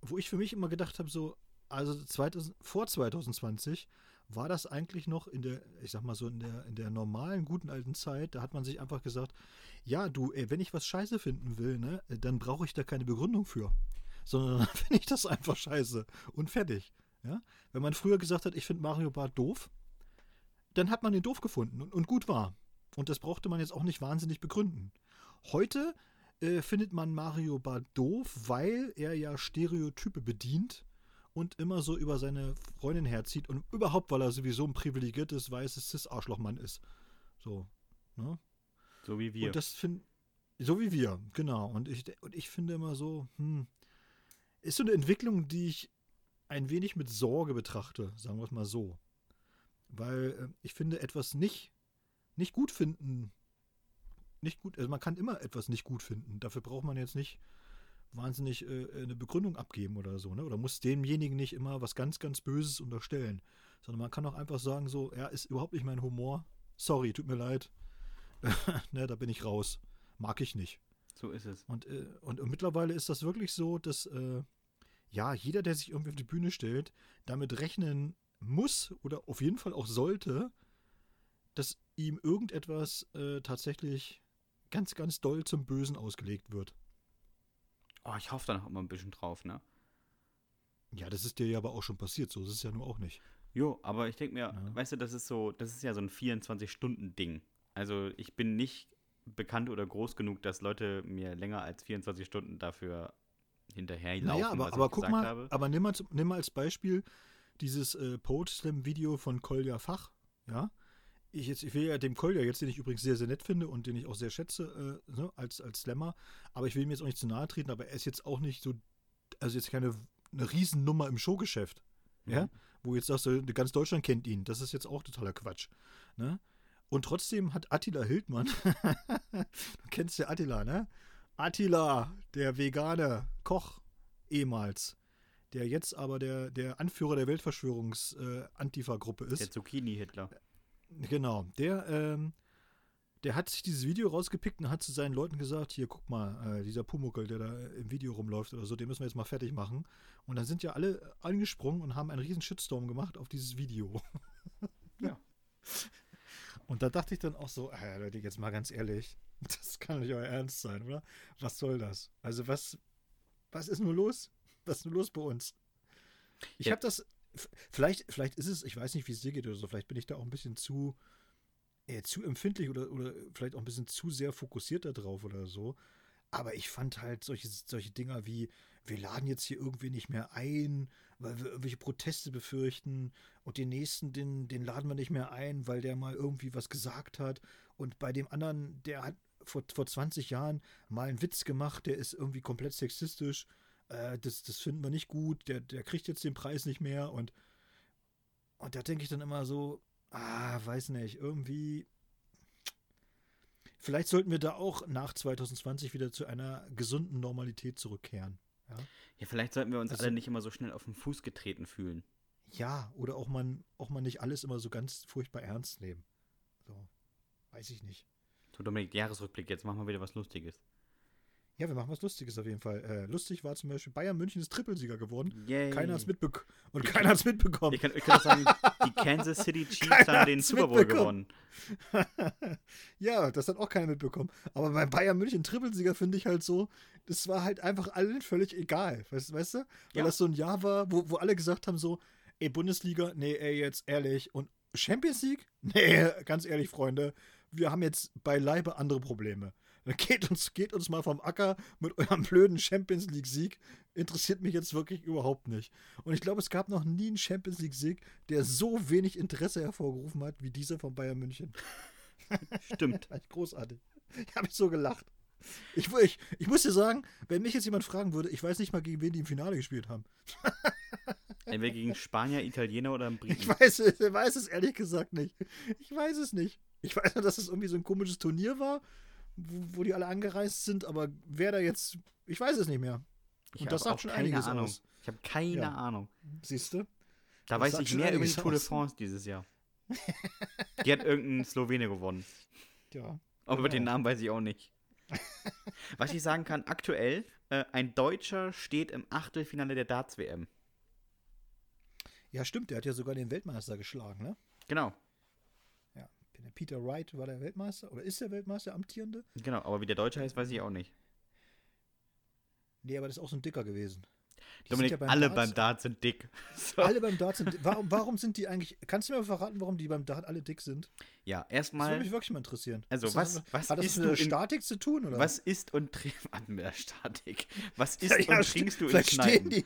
wo ich für mich immer gedacht habe, so, also 2000, vor 2020 war das eigentlich noch in der, ich sag mal so, in der, in der normalen, guten alten Zeit, da hat man sich einfach gesagt, ja, du, ey, wenn ich was scheiße finden will, ne, dann brauche ich da keine Begründung für. Sondern dann finde ich das einfach scheiße und fertig. Ja? Wenn man früher gesagt hat, ich finde Mario Bart doof, dann hat man ihn doof gefunden und, und, gut war. Und das brauchte man jetzt auch nicht wahnsinnig begründen. Heute äh, findet man Mario Bart doof, weil er ja Stereotype bedient und immer so über seine Freundin herzieht und überhaupt, weil er sowieso ein privilegiertes, weißes Cis-Arschlochmann ist. So. Ne? So wie wir. Und das finde so wie wir, genau. Und ich, und ich finde immer so, hm, ist so eine Entwicklung, die ich ein wenig mit Sorge betrachte, sagen wir es mal so. Weil äh, ich finde, etwas nicht, nicht gut finden, nicht gut, also man kann immer etwas nicht gut finden. Dafür braucht man jetzt nicht wahnsinnig äh, eine Begründung abgeben oder so, ne? Oder muss demjenigen nicht immer was ganz, ganz Böses unterstellen. Sondern man kann auch einfach sagen, so, ja, ist überhaupt nicht mein Humor. Sorry, tut mir leid. ne, da bin ich raus. Mag ich nicht. So ist es. Und, äh, und, und, mittlerweile ist das wirklich so, dass äh, ja, jeder, der sich irgendwie auf die Bühne stellt, damit rechnen muss oder auf jeden Fall auch sollte, dass ihm irgendetwas äh, tatsächlich ganz, ganz doll zum Bösen ausgelegt wird. Oh, ich hoffe da noch immer ein bisschen drauf, ne? Ja, das ist dir ja aber auch schon passiert, so ist es ja nur auch nicht. Jo, aber ich denke mir, ja. weißt du, das ist so, das ist ja so ein 24-Stunden-Ding. Also ich bin nicht bekannt oder groß genug, dass Leute mir länger als 24 Stunden dafür hinterherlaufen. Naja, aber, aber guck mal, habe. aber nimm mal, nimm mal als Beispiel dieses äh, Poet-Slam-Video von Kolja Fach, ja. Ich, jetzt, ich will ja dem Kolja jetzt, den ich übrigens sehr, sehr nett finde und den ich auch sehr schätze äh, ne, als, als Slammer, aber ich will ihm jetzt auch nicht zu nahe treten, aber er ist jetzt auch nicht so, also jetzt keine eine Riesennummer im Showgeschäft. mhm. ja, wo jetzt sagst du, ganz Deutschland kennt ihn. Das ist jetzt auch totaler Quatsch. Ne? Und trotzdem hat Attila Hildmann, du kennst ja Attila, ne? Attila, der vegane Koch ehemals, der jetzt aber der, der Anführer der Weltverschwörungs-Antifa-Gruppe äh, ist. Der Zucchini-Hitler. Genau, der, ähm, der hat sich dieses Video rausgepickt und hat zu seinen Leuten gesagt, hier, guck mal, äh, dieser Pumuckel, der da im Video rumläuft oder so, den müssen wir jetzt mal fertig machen. Und dann sind ja alle angesprungen und haben einen riesen Shitstorm gemacht auf dieses Video. ja. Und da dachte ich dann auch so, äh, Leute, jetzt mal ganz ehrlich, das kann nicht euer Ernst sein, oder? Was soll das? Also was, was ist nur los? Was ist nur los bei uns? Ich ja. habe das, vielleicht, vielleicht ist es, ich weiß nicht, wie es dir geht oder so, vielleicht bin ich da auch ein bisschen zu, äh, zu empfindlich oder, oder vielleicht auch ein bisschen zu sehr fokussiert darauf oder so. Aber ich fand halt solche, solche Dinger wie, wir laden jetzt hier irgendwie nicht mehr ein, weil wir irgendwelche Proteste befürchten und den nächsten, den, den laden wir nicht mehr ein, weil der mal irgendwie was gesagt hat. Und bei dem anderen, der hat vor, vor 20 Jahren mal einen Witz gemacht, der ist irgendwie komplett sexistisch. Äh, das, das finden wir nicht gut, der, der kriegt jetzt den Preis nicht mehr und, und da denke ich dann immer so, ah, weiß nicht, irgendwie. Vielleicht sollten wir da auch nach 2020 wieder zu einer gesunden Normalität zurückkehren. Ja, ja vielleicht sollten wir uns also, alle nicht immer so schnell auf den Fuß getreten fühlen. Ja, oder auch man, auch mal nicht alles immer so ganz furchtbar ernst nehmen. So, weiß ich nicht. So, Dominik, Jahresrückblick, jetzt machen wir wieder was Lustiges. Ja, wir machen was Lustiges auf jeden Fall. Äh, lustig war zum Beispiel, Bayern München ist Trippelsieger geworden. Yay. Keiner hat es mitbekommen. Und ich keiner hat es mitbekommen. Ich kann, ich kann sagen, die Kansas City Chiefs haben den Super Bowl gewonnen. ja, das hat auch keiner mitbekommen. Aber bei Bayern München Trippelsieger finde ich halt so, das war halt einfach allen völlig egal. Weißt, weißt du? Weil ja. das so ein Jahr war, wo, wo alle gesagt haben so, ey, Bundesliga, nee, ey, jetzt ehrlich. Und Champions League? Nee, ganz ehrlich, Freunde wir haben jetzt beileibe andere Probleme. Geht uns, geht uns mal vom Acker mit eurem blöden Champions League-Sieg. Interessiert mich jetzt wirklich überhaupt nicht. Und ich glaube, es gab noch nie einen Champions League-Sieg, der so wenig Interesse hervorgerufen hat wie dieser von Bayern München. Stimmt. Großartig. Ich habe so gelacht. Ich, ich, ich muss dir sagen, wenn mich jetzt jemand fragen würde, ich weiß nicht mal, gegen wen die im Finale gespielt haben. Entweder gegen Spanier, Italiener oder Briten. Ich weiß, ich weiß es ehrlich gesagt nicht. Ich weiß es nicht. Ich weiß nur, dass es irgendwie so ein komisches Turnier war, wo, wo die alle angereist sind, aber wer da jetzt, ich weiß es nicht mehr. Ich Und das sagt schon einiges Ahnung. aus. Ich habe keine ja. Ahnung. Siehst du? Da das weiß ich mehr über die Tour de France dieses Jahr. die hat irgendein Slowene gewonnen. Ja. Aber genau. den Namen weiß ich auch nicht. Was ich sagen kann, aktuell, äh, ein Deutscher steht im Achtelfinale der Darts-WM. Ja, stimmt, der hat ja sogar den Weltmeister geschlagen, ne? Genau. Peter Wright war der Weltmeister oder ist der Weltmeister amtierende? Genau, aber wie der Deutsche heißt, weiß ich auch nicht. Nee, aber das ist auch so ein Dicker gewesen. Die Dominik, ja beim alle Darts, beim Dart sind dick. So. Alle beim Dart sind warum, warum sind die eigentlich, kannst du mir verraten, warum die beim Dart alle dick sind? Ja, erstmal. Das würde mich wirklich mal interessieren. Also, was, das, was hat das mit der Statik zu tun, oder? Was ist und trinkst mit der Statik? Was ist ja, und trinkst du vielleicht in stehen die,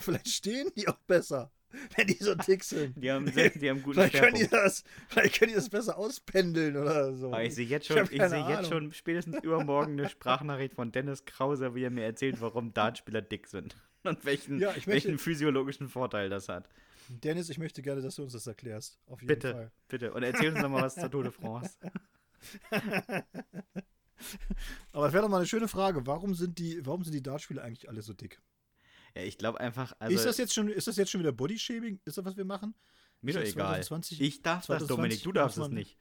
Vielleicht stehen die auch besser. wenn die so dick sind. Die haben, die haben guten vielleicht können, die das, vielleicht können die das besser auspendeln oder so. Aber ich sehe jetzt schon, ich, ich sehe jetzt schon spätestens übermorgen eine Sprachnachricht von Dennis Krauser, wie er mir erzählt, warum Dartspieler dick sind. Und welchen, ja, möchte, welchen physiologischen Vorteil das hat. Dennis, ich möchte gerne, dass du uns das erklärst. Auf jeden bitte, Fall. bitte. Und erzähl uns noch mal was zur Tour de France. Aber das wäre doch mal eine schöne Frage. Warum sind die, warum sind die Dartspieler eigentlich alle so dick? Ja, ich glaube einfach. Also, ist, das jetzt schon, ist das jetzt schon wieder Bodyshaming? Ist das, was wir machen? Mir doch egal. 2020, ich darf 2020, das, Dominik, du darfst es nicht.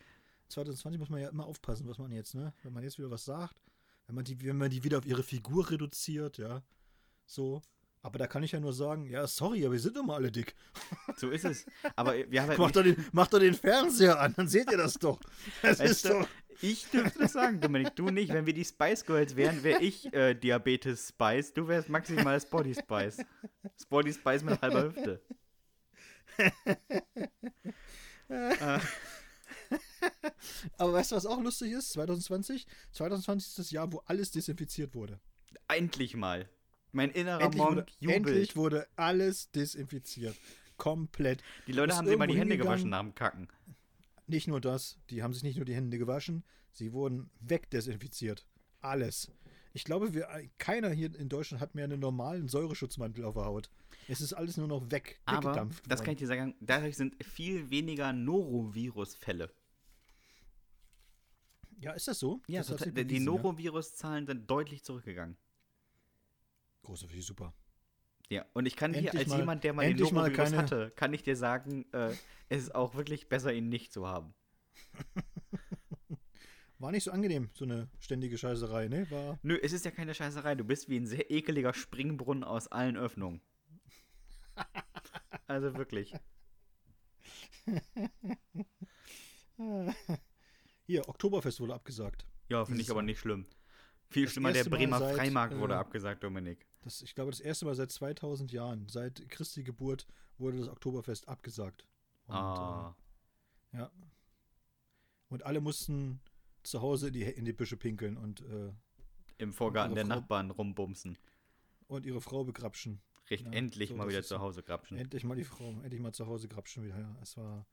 2020 muss man ja immer aufpassen, was man jetzt, ne? Wenn man jetzt wieder was sagt, wenn man die, wenn man die wieder auf ihre Figur reduziert, ja. So. Aber da kann ich ja nur sagen, ja, sorry, aber wir sind immer alle dick. So ist es. Aber wir haben halt macht, doch den, macht doch den Fernseher an, dann seht ihr das doch. Das weißt ist du, doch. Ich dürfte das sagen, Dominik, du nicht. Wenn wir die Spice Girls wären, wäre ich äh, Diabetes Spice. Du wärst maximal Spotty Spice. Spotty Spice mit halber Hüfte. äh. Aber weißt du, was auch lustig ist? 2020? 2020 ist das Jahr, wo alles desinfiziert wurde. Endlich mal. Mein innerer endlich Monk wurde, jubelt. Endlich wurde alles desinfiziert. Komplett. Die Leute haben sich mal die Hände gewaschen nach dem Kacken. Nicht nur das, die haben sich nicht nur die Hände gewaschen, sie wurden wegdesinfiziert. Alles. Ich glaube, wir, keiner hier in Deutschland hat mehr einen normalen Säureschutzmantel auf der Haut. Es ist alles nur noch weg, Aber, das kann ich dir sagen, dadurch sind viel weniger Norovirus-Fälle. Ja, ist das so? Ja, das total, die Norovirus-Zahlen sind deutlich zurückgegangen. Große für super. Ja, und ich kann endlich hier als mal, jemand, der mal den Norovirus keine... hatte, kann ich dir sagen, äh, es ist auch wirklich besser, ihn nicht zu haben. War nicht so angenehm, so eine ständige Scheißerei, ne? War Nö, es ist ja keine Scheißerei. Du bist wie ein sehr ekeliger Springbrunnen aus allen Öffnungen. also wirklich. Hier, Oktoberfest wurde abgesagt. Ja, finde ich aber nicht schlimm. Viel schlimmer, der Bremer seit, Freimarkt wurde äh, abgesagt, Dominik. Das, ich glaube, das erste Mal seit 2000 Jahren, seit Christi Geburt, wurde das Oktoberfest abgesagt. Und, ah. Äh, ja. Und alle mussten zu Hause in die, in die Büsche pinkeln und äh, im Vorgarten der Frau, Nachbarn rumbumsen. Und ihre Frau begrapschen. Richtig, ja, endlich so, mal wieder zu Hause grapschen. Endlich mal die Frau, endlich mal zu Hause grapschen wieder. Ja, es war,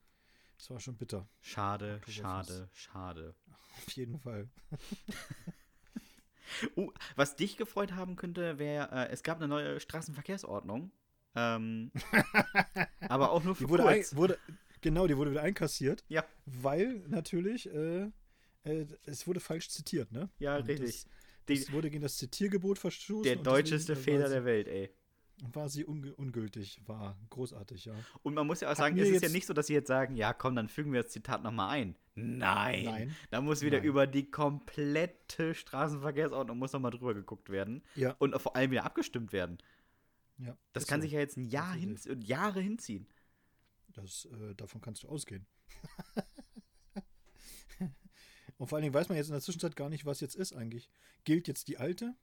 es war schon bitter. Schade, schade, schade. Auf jeden Fall. uh, was dich gefreut haben könnte, wäre, äh, es gab eine neue Straßenverkehrsordnung. Ähm, aber auch nur für die wurde kurz. Ein, wurde, genau, die wurde wieder einkassiert. Ja. Weil natürlich, äh, äh, es wurde falsch zitiert, ne? Ja, Und richtig. Das, das wurde gegen das Zitiergebot verstoßen. Der deutscheste Fehler der Welt, ey war sie un ungültig, war großartig, ja. Und man muss ja auch sagen, es ist ja nicht so, dass sie jetzt sagen, ja komm, dann fügen wir das Zitat nochmal ein. Nein. Nein. Da muss wieder Nein. über die komplette Straßenverkehrsordnung muss nochmal drüber geguckt werden. Ja. Und vor allem wieder abgestimmt werden. Ja. Das kann so. sich ja jetzt ein Jahr hin, Jahre hinziehen. Das, äh, davon kannst du ausgehen. Und vor allen Dingen weiß man jetzt in der Zwischenzeit gar nicht, was jetzt ist eigentlich. Gilt jetzt die alte?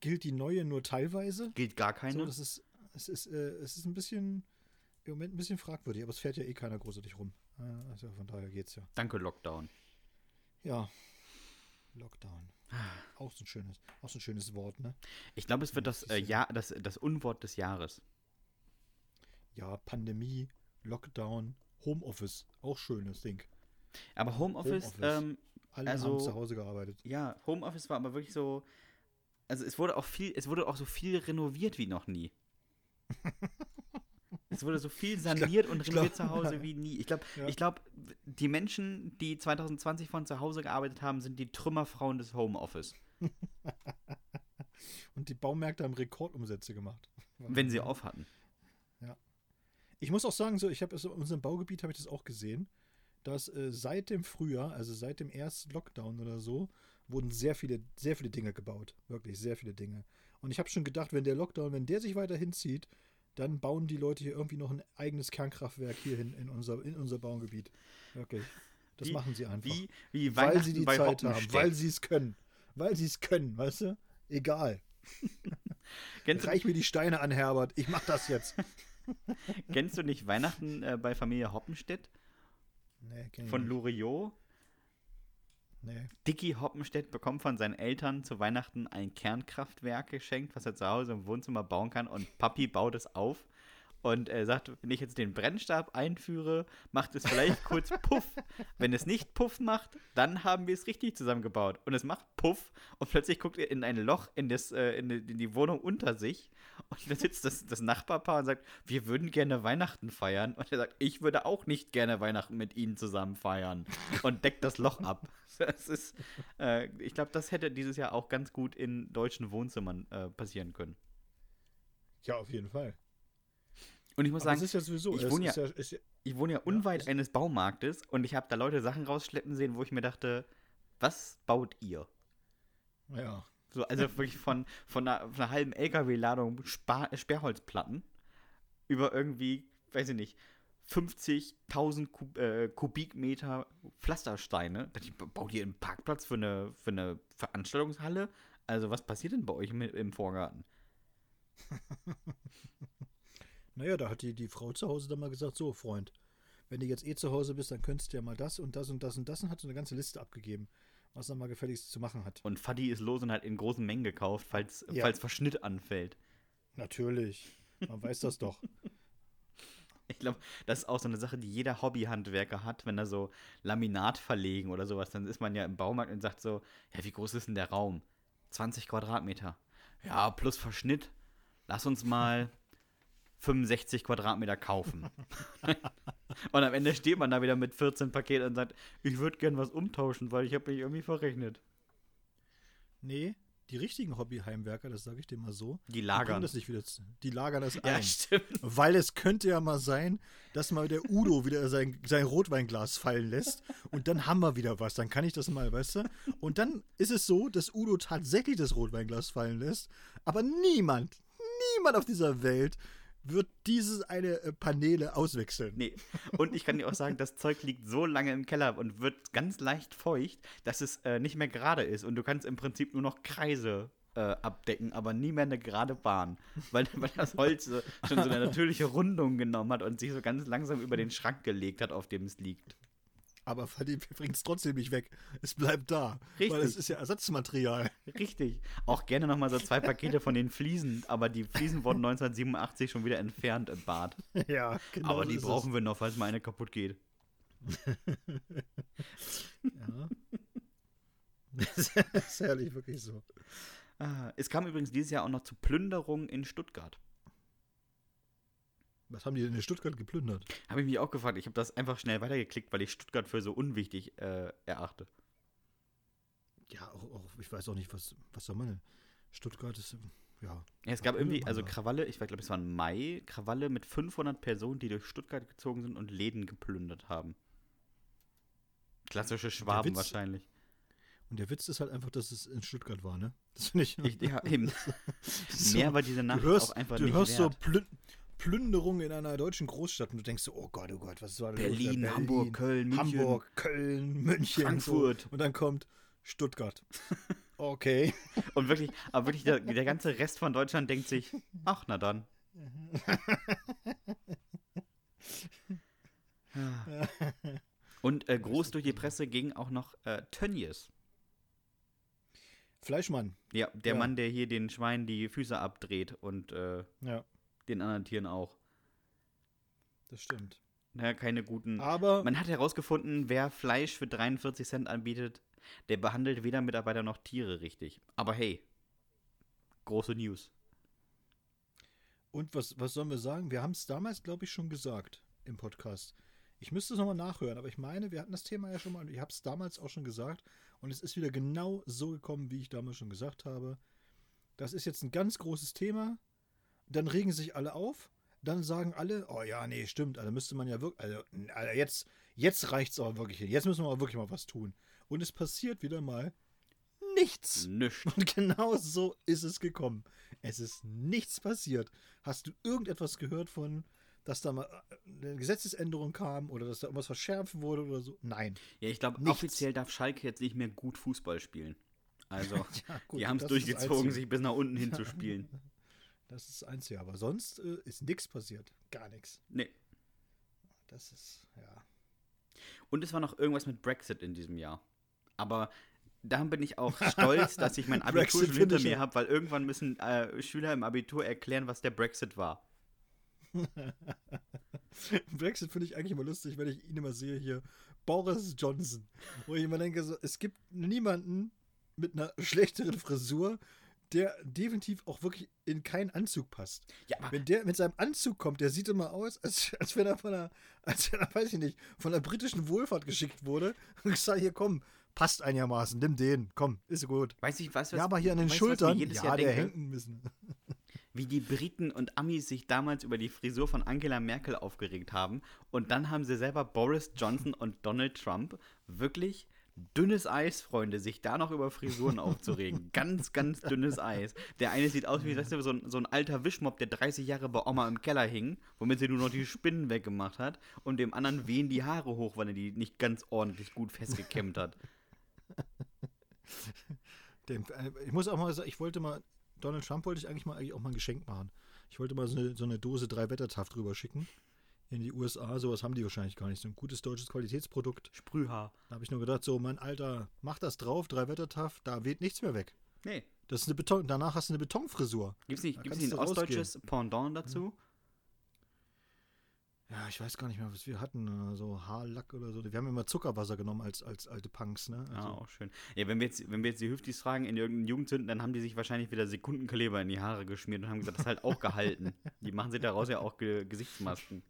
Gilt die neue nur teilweise? Gilt gar keine? So, das ist, es, ist, äh, es ist ein bisschen, im Moment ein bisschen fragwürdig, aber es fährt ja eh keiner großartig rum. Also von daher geht's ja. Danke, Lockdown. Ja. Lockdown. Auch so ein schönes, auch so ein schönes Wort, ne? Ich glaube, es wird das, äh, ja, das, das Unwort des Jahres. Ja, Pandemie, Lockdown, Homeoffice, auch schönes Ding. Aber Homeoffice, Homeoffice. Ähm, alle also, haben zu Hause gearbeitet. Ja, Homeoffice war aber wirklich so, also es wurde auch viel, es wurde auch so viel renoviert wie noch nie. es wurde so viel saniert glaub, und renoviert glaub, zu Hause wie nie. Ich glaube, ja. ich die Menschen, die 2020 von zu Hause gearbeitet haben, sind die Trümmerfrauen des Homeoffice. und die Baumärkte haben Rekordumsätze gemacht. Wenn sie auf hatten. Ja. Ich muss auch sagen, so, ich habe in unserem Baugebiet habe ich das auch gesehen, dass äh, seit dem Frühjahr, also seit dem ersten Lockdown oder so, wurden sehr viele, sehr viele Dinge gebaut. Wirklich sehr viele Dinge. Und ich habe schon gedacht, wenn der Lockdown, wenn der sich weiter hinzieht, dann bauen die Leute hier irgendwie noch ein eigenes Kernkraftwerk hierhin in unser, in unser Baugebiet. Wirklich. Das wie, machen sie einfach. Wie, wie weil sie die Zeit haben, weil sie es können. Weil sie es können, weißt du? Egal. Reich mir die Steine an, Herbert. Ich mach das jetzt. Kennst du nicht Weihnachten äh, bei Familie Hoppenstedt? Nee, kenn ich Von Loriot? Nee. Dicky Hoppenstedt bekommt von seinen Eltern zu Weihnachten ein Kernkraftwerk geschenkt, was er zu Hause im Wohnzimmer bauen kann. Und Papi baut es auf und er sagt, wenn ich jetzt den Brennstab einführe, macht es vielleicht kurz Puff. Wenn es nicht Puff macht, dann haben wir es richtig zusammengebaut. Und es macht Puff und plötzlich guckt er in ein Loch in, das, äh, in, die, in die Wohnung unter sich und da sitzt das, das Nachbarpaar und sagt, wir würden gerne Weihnachten feiern. Und er sagt, ich würde auch nicht gerne Weihnachten mit ihnen zusammen feiern. Und deckt das Loch ab. Das ist, äh, ich glaube, das hätte dieses Jahr auch ganz gut in deutschen Wohnzimmern äh, passieren können. Ja, auf jeden Fall. Und ich muss Aber sagen, ja sowieso, ich, wohne ja, ja, ich wohne ja unweit eines Baumarktes und ich habe da Leute Sachen rausschleppen sehen, wo ich mir dachte, was baut ihr? Ja. So, also wirklich von, von, einer, von einer halben LKW-Ladung Sperrholzplatten über irgendwie, weiß ich nicht, 50.000 Kub, äh, Kubikmeter Pflastersteine. Baut ihr einen Parkplatz für eine, für eine Veranstaltungshalle? Also, was passiert denn bei euch im, im Vorgarten? naja, da hat die, die Frau zu Hause dann mal gesagt: So, Freund, wenn du jetzt eh zu Hause bist, dann könntest du ja mal das und das und das und das und hat so eine ganze Liste abgegeben, was er mal gefälligst zu machen hat. Und Fadi ist los und hat in großen Mengen gekauft, falls, ja. falls Verschnitt anfällt. Natürlich. Man weiß das doch. Ich glaube, das ist auch so eine Sache, die jeder Hobbyhandwerker hat, wenn er so Laminat verlegen oder sowas, dann ist man ja im Baumarkt und sagt so, ja, wie groß ist denn der Raum? 20 Quadratmeter. Ja, plus Verschnitt. Lass uns mal 65 Quadratmeter kaufen. und am Ende steht man da wieder mit 14 Paketen und sagt, ich würde gern was umtauschen, weil ich habe mich irgendwie verrechnet. Nee, die richtigen Hobbyheimwerker, das sage ich dir mal so, die lagern das nicht wieder. Die lagern das ja, ein. Stimmt. Weil es könnte ja mal sein, dass mal der Udo wieder sein, sein Rotweinglas fallen lässt und dann haben wir wieder was. Dann kann ich das mal, weißt du? Und dann ist es so, dass Udo tatsächlich das Rotweinglas fallen lässt, aber niemand, niemand auf dieser Welt wird dieses eine äh, Paneele auswechseln. Nee. Und ich kann dir auch sagen, das Zeug liegt so lange im Keller und wird ganz leicht feucht, dass es äh, nicht mehr gerade ist. Und du kannst im Prinzip nur noch Kreise äh, abdecken, aber nie mehr eine gerade Bahn. Weil, weil das Holz schon so eine natürliche Rundung genommen hat und sich so ganz langsam über den Schrank gelegt hat, auf dem es liegt aber bringt es trotzdem nicht weg. Es bleibt da. Richtig. Weil es ist ja Ersatzmaterial. Richtig. Auch gerne nochmal so zwei Pakete von den Fliesen, aber die Fliesen wurden 1987 schon wieder entfernt im Bad. Ja, genau. Aber die brauchen es. wir noch, falls mal eine kaputt geht. ja. Das ist herrlich, wirklich so. Ah, es kam übrigens dieses Jahr auch noch zu Plünderungen in Stuttgart. Was haben die denn in Stuttgart geplündert? Habe ich mich auch gefragt. Ich habe das einfach schnell weitergeklickt, weil ich Stuttgart für so unwichtig äh, erachte. Ja, auch, auch, ich weiß auch nicht, was, was soll man denn? Stuttgart ist, ja. ja es gab irgendwie, also Krawalle, ich glaube, es war im Mai, Krawalle mit 500 Personen, die durch Stuttgart gezogen sind und Läden geplündert haben. Klassische Schwaben Witz, wahrscheinlich. Und der Witz ist halt einfach, dass es in Stuttgart war, ne? Das finde ich. ich ja, eben. so, Mehr war diese Nacht hörst, auch einfach du nicht hörst wert. so Plünderung in einer deutschen Großstadt und du denkst so, oh Gott, oh Gott, was war das? Berlin, Berlin, Hamburg, Köln, München. Hamburg, Köln, München. Frankfurt. So. Und dann kommt Stuttgart. Okay. und wirklich, aber wirklich der, der ganze Rest von Deutschland denkt sich, ach, na dann. und äh, groß durch die Presse ging auch noch äh, Tönnies. Fleischmann. Ja, der ja. Mann, der hier den Schweinen die Füße abdreht und äh, ja den anderen Tieren auch. Das stimmt. Naja, keine guten. Aber. Man hat herausgefunden, wer Fleisch für 43 Cent anbietet, der behandelt weder Mitarbeiter noch Tiere richtig. Aber hey, große News. Und was, was sollen wir sagen? Wir haben es damals, glaube ich, schon gesagt im Podcast. Ich müsste es nochmal nachhören, aber ich meine, wir hatten das Thema ja schon mal und ich habe es damals auch schon gesagt. Und es ist wieder genau so gekommen, wie ich damals schon gesagt habe. Das ist jetzt ein ganz großes Thema dann regen sich alle auf, dann sagen alle, oh ja, nee, stimmt, also müsste man ja wirklich, also, also jetzt, jetzt reicht es aber wirklich, jetzt müssen wir aber wirklich mal was tun. Und es passiert wieder mal nichts. Nichts. Und genau so ist es gekommen. Es ist nichts passiert. Hast du irgendetwas gehört von, dass da mal äh, eine Gesetzesänderung kam oder dass da irgendwas verschärft wurde oder so? Nein. Ja, ich glaube, offiziell darf Schalke jetzt nicht mehr gut Fußball spielen. Also, ja, gut, die haben es durchgezogen, sich bis nach unten hin zu spielen. Das ist das Einzige. Aber sonst äh, ist nichts passiert. Gar nichts. Nee. Das ist, ja. Und es war noch irgendwas mit Brexit in diesem Jahr. Aber da bin ich auch stolz, dass ich mein Abitur schon hinter mir habe, weil irgendwann müssen äh, Schüler im Abitur erklären, was der Brexit war. Brexit finde ich eigentlich immer lustig, wenn ich ihn immer sehe hier. Boris Johnson. Wo ich immer denke, so, es gibt niemanden mit einer schlechteren Frisur, der definitiv auch wirklich in keinen Anzug passt. Ja, wenn der mit seinem Anzug kommt, der sieht immer aus, als, als wenn er von einer, als wenn er, weiß ich nicht, von der britischen Wohlfahrt geschickt wurde. Und ich sage, hier komm, passt einigermaßen, nimm den, komm, ist gut. Weiß ich, was, was Ja, aber hier an den weißt, Schultern, ja, Jahr der hängen müssen. Wie die Briten und Amis sich damals über die Frisur von Angela Merkel aufgeregt haben. Und dann haben sie selber Boris Johnson und Donald Trump wirklich dünnes Eis, Freunde, sich da noch über Frisuren aufzuregen. Ganz, ganz dünnes Eis. Der eine sieht aus wie weißt du, so, ein, so ein alter Wischmopp, der 30 Jahre bei Oma im Keller hing, womit sie nur noch die Spinnen weggemacht hat. Und dem anderen wehen die Haare hoch, weil er die nicht ganz ordentlich gut festgekämmt hat. Dem, äh, ich muss auch mal sagen, ich wollte mal, Donald Trump wollte ich eigentlich mal eigentlich auch mal ein Geschenk machen. Ich wollte mal so eine, so eine Dose drei Wettertaft drüber schicken in die USA. Sowas haben die wahrscheinlich gar nicht. So ein gutes deutsches Qualitätsprodukt. Sprühhaar. Da habe ich nur gedacht, so, mein Alter, mach das drauf, drei Wettertaff, da weht nichts mehr weg. Nee. Das ist eine Beton, danach hast du eine Betonfrisur. Gibt es nicht, gibt's nicht ein ostdeutsches Pendant dazu? ja, ich weiß gar nicht mehr, was wir hatten, so Haarlack oder so. Wir haben immer Zuckerwasser genommen als, als alte Punks, ne? Also. Ja, auch schön. Ja, wenn wir jetzt, wenn wir jetzt die Hüftis fragen in irgendeinen Jugendzünden, dann haben die sich wahrscheinlich wieder Sekundenkleber in die Haare geschmiert und haben gesagt, das ist halt auch gehalten. die machen sich daraus ja auch Ge Gesichtsmasken.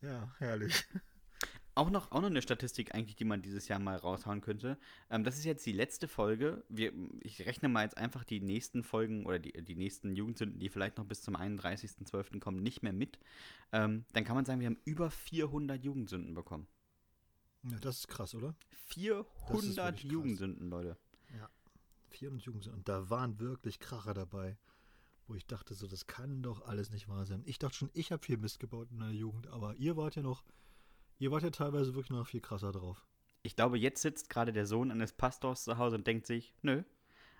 Ja, herrlich. Auch noch, auch noch eine Statistik eigentlich, die man dieses Jahr mal raushauen könnte. Ähm, das ist jetzt die letzte Folge. Wir, ich rechne mal jetzt einfach die nächsten Folgen oder die, die nächsten Jugendsünden, die vielleicht noch bis zum 31.12. kommen, nicht mehr mit. Ähm, dann kann man sagen, wir haben über 400 Jugendsünden bekommen. Ja, das ist krass, oder? 400 Jugendsünden, Leute. Ja, 400 Jugendsünden. Und da waren wirklich Kracher dabei, wo ich dachte so, das kann doch alles nicht wahr sein. Ich dachte schon, ich habe viel Mist gebaut in der Jugend, aber ihr wart ja noch Ihr wart ja teilweise wirklich noch viel krasser drauf. Ich glaube, jetzt sitzt gerade der Sohn eines Pastors zu Hause und denkt sich, nö,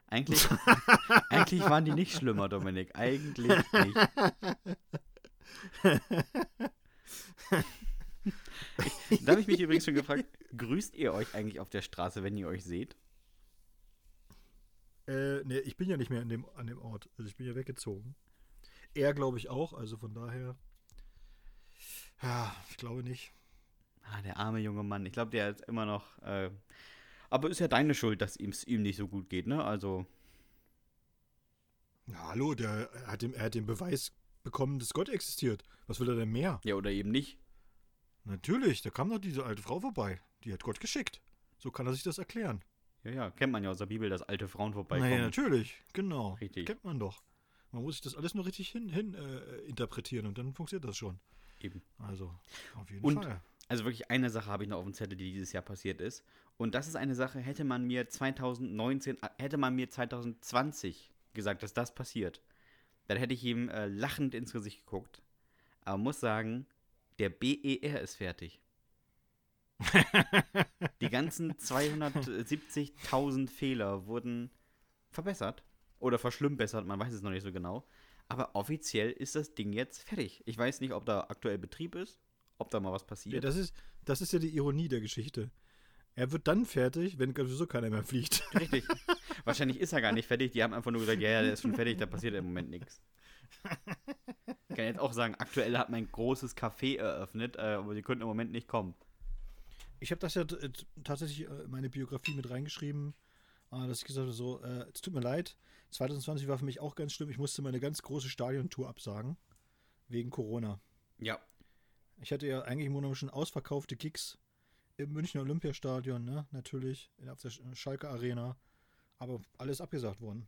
eigentlich, eigentlich waren die nicht schlimmer, Dominik. Eigentlich nicht. da habe ich mich übrigens schon gefragt, grüßt ihr euch eigentlich auf der Straße, wenn ihr euch seht? Äh, nee, ich bin ja nicht mehr an dem, an dem Ort. Also ich bin ja weggezogen. Er glaube ich auch, also von daher. Ja, ich glaube nicht. Ah, der arme junge Mann. Ich glaube, der ist immer noch. Äh, aber ist ja deine Schuld, dass es ihm nicht so gut geht, ne? Also. Na, hallo, der hat den, er hat den Beweis bekommen, dass Gott existiert. Was will er denn mehr? Ja, oder eben nicht. Natürlich, da kam doch diese alte Frau vorbei. Die hat Gott geschickt. So kann er sich das erklären. Ja, ja, kennt man ja aus der Bibel, dass alte Frauen vorbeikommen. Naja, natürlich, genau. Richtig. Kennt man doch. Man muss sich das alles nur richtig hin, hin äh, interpretieren und dann funktioniert das schon. Eben. Also, auf jeden und Fall. Also wirklich eine Sache habe ich noch auf dem Zettel, die dieses Jahr passiert ist. Und das ist eine Sache, hätte man mir 2019, äh, hätte man mir 2020 gesagt, dass das passiert, dann hätte ich ihm äh, lachend ins Gesicht geguckt. Aber muss sagen, der BER ist fertig. die ganzen 270.000 Fehler wurden verbessert oder verschlimmbessert, man weiß es noch nicht so genau. Aber offiziell ist das Ding jetzt fertig. Ich weiß nicht, ob da aktuell Betrieb ist ob da mal was passiert. Ja, das ist, das ist ja die Ironie der Geschichte. Er wird dann fertig, wenn sowieso keiner mehr fliegt. Richtig. Wahrscheinlich ist er gar nicht fertig. Die haben einfach nur gesagt, ja, ja, der ist schon fertig, da passiert im Moment nichts. Ich kann jetzt auch sagen, aktuell hat mein großes Café eröffnet, äh, aber sie könnten im Moment nicht kommen. Ich habe das ja tatsächlich in meine Biografie mit reingeschrieben, äh, dass ich gesagt habe, so, äh, es tut mir leid, 2020 war für mich auch ganz schlimm. Ich musste meine ganz große Stadiontour absagen, wegen Corona. Ja, ich hatte ja eigentlich im Grunde schon ausverkaufte Gigs im Münchner Olympiastadion, ne? Natürlich, auf der Schalke Arena. Aber alles abgesagt worden.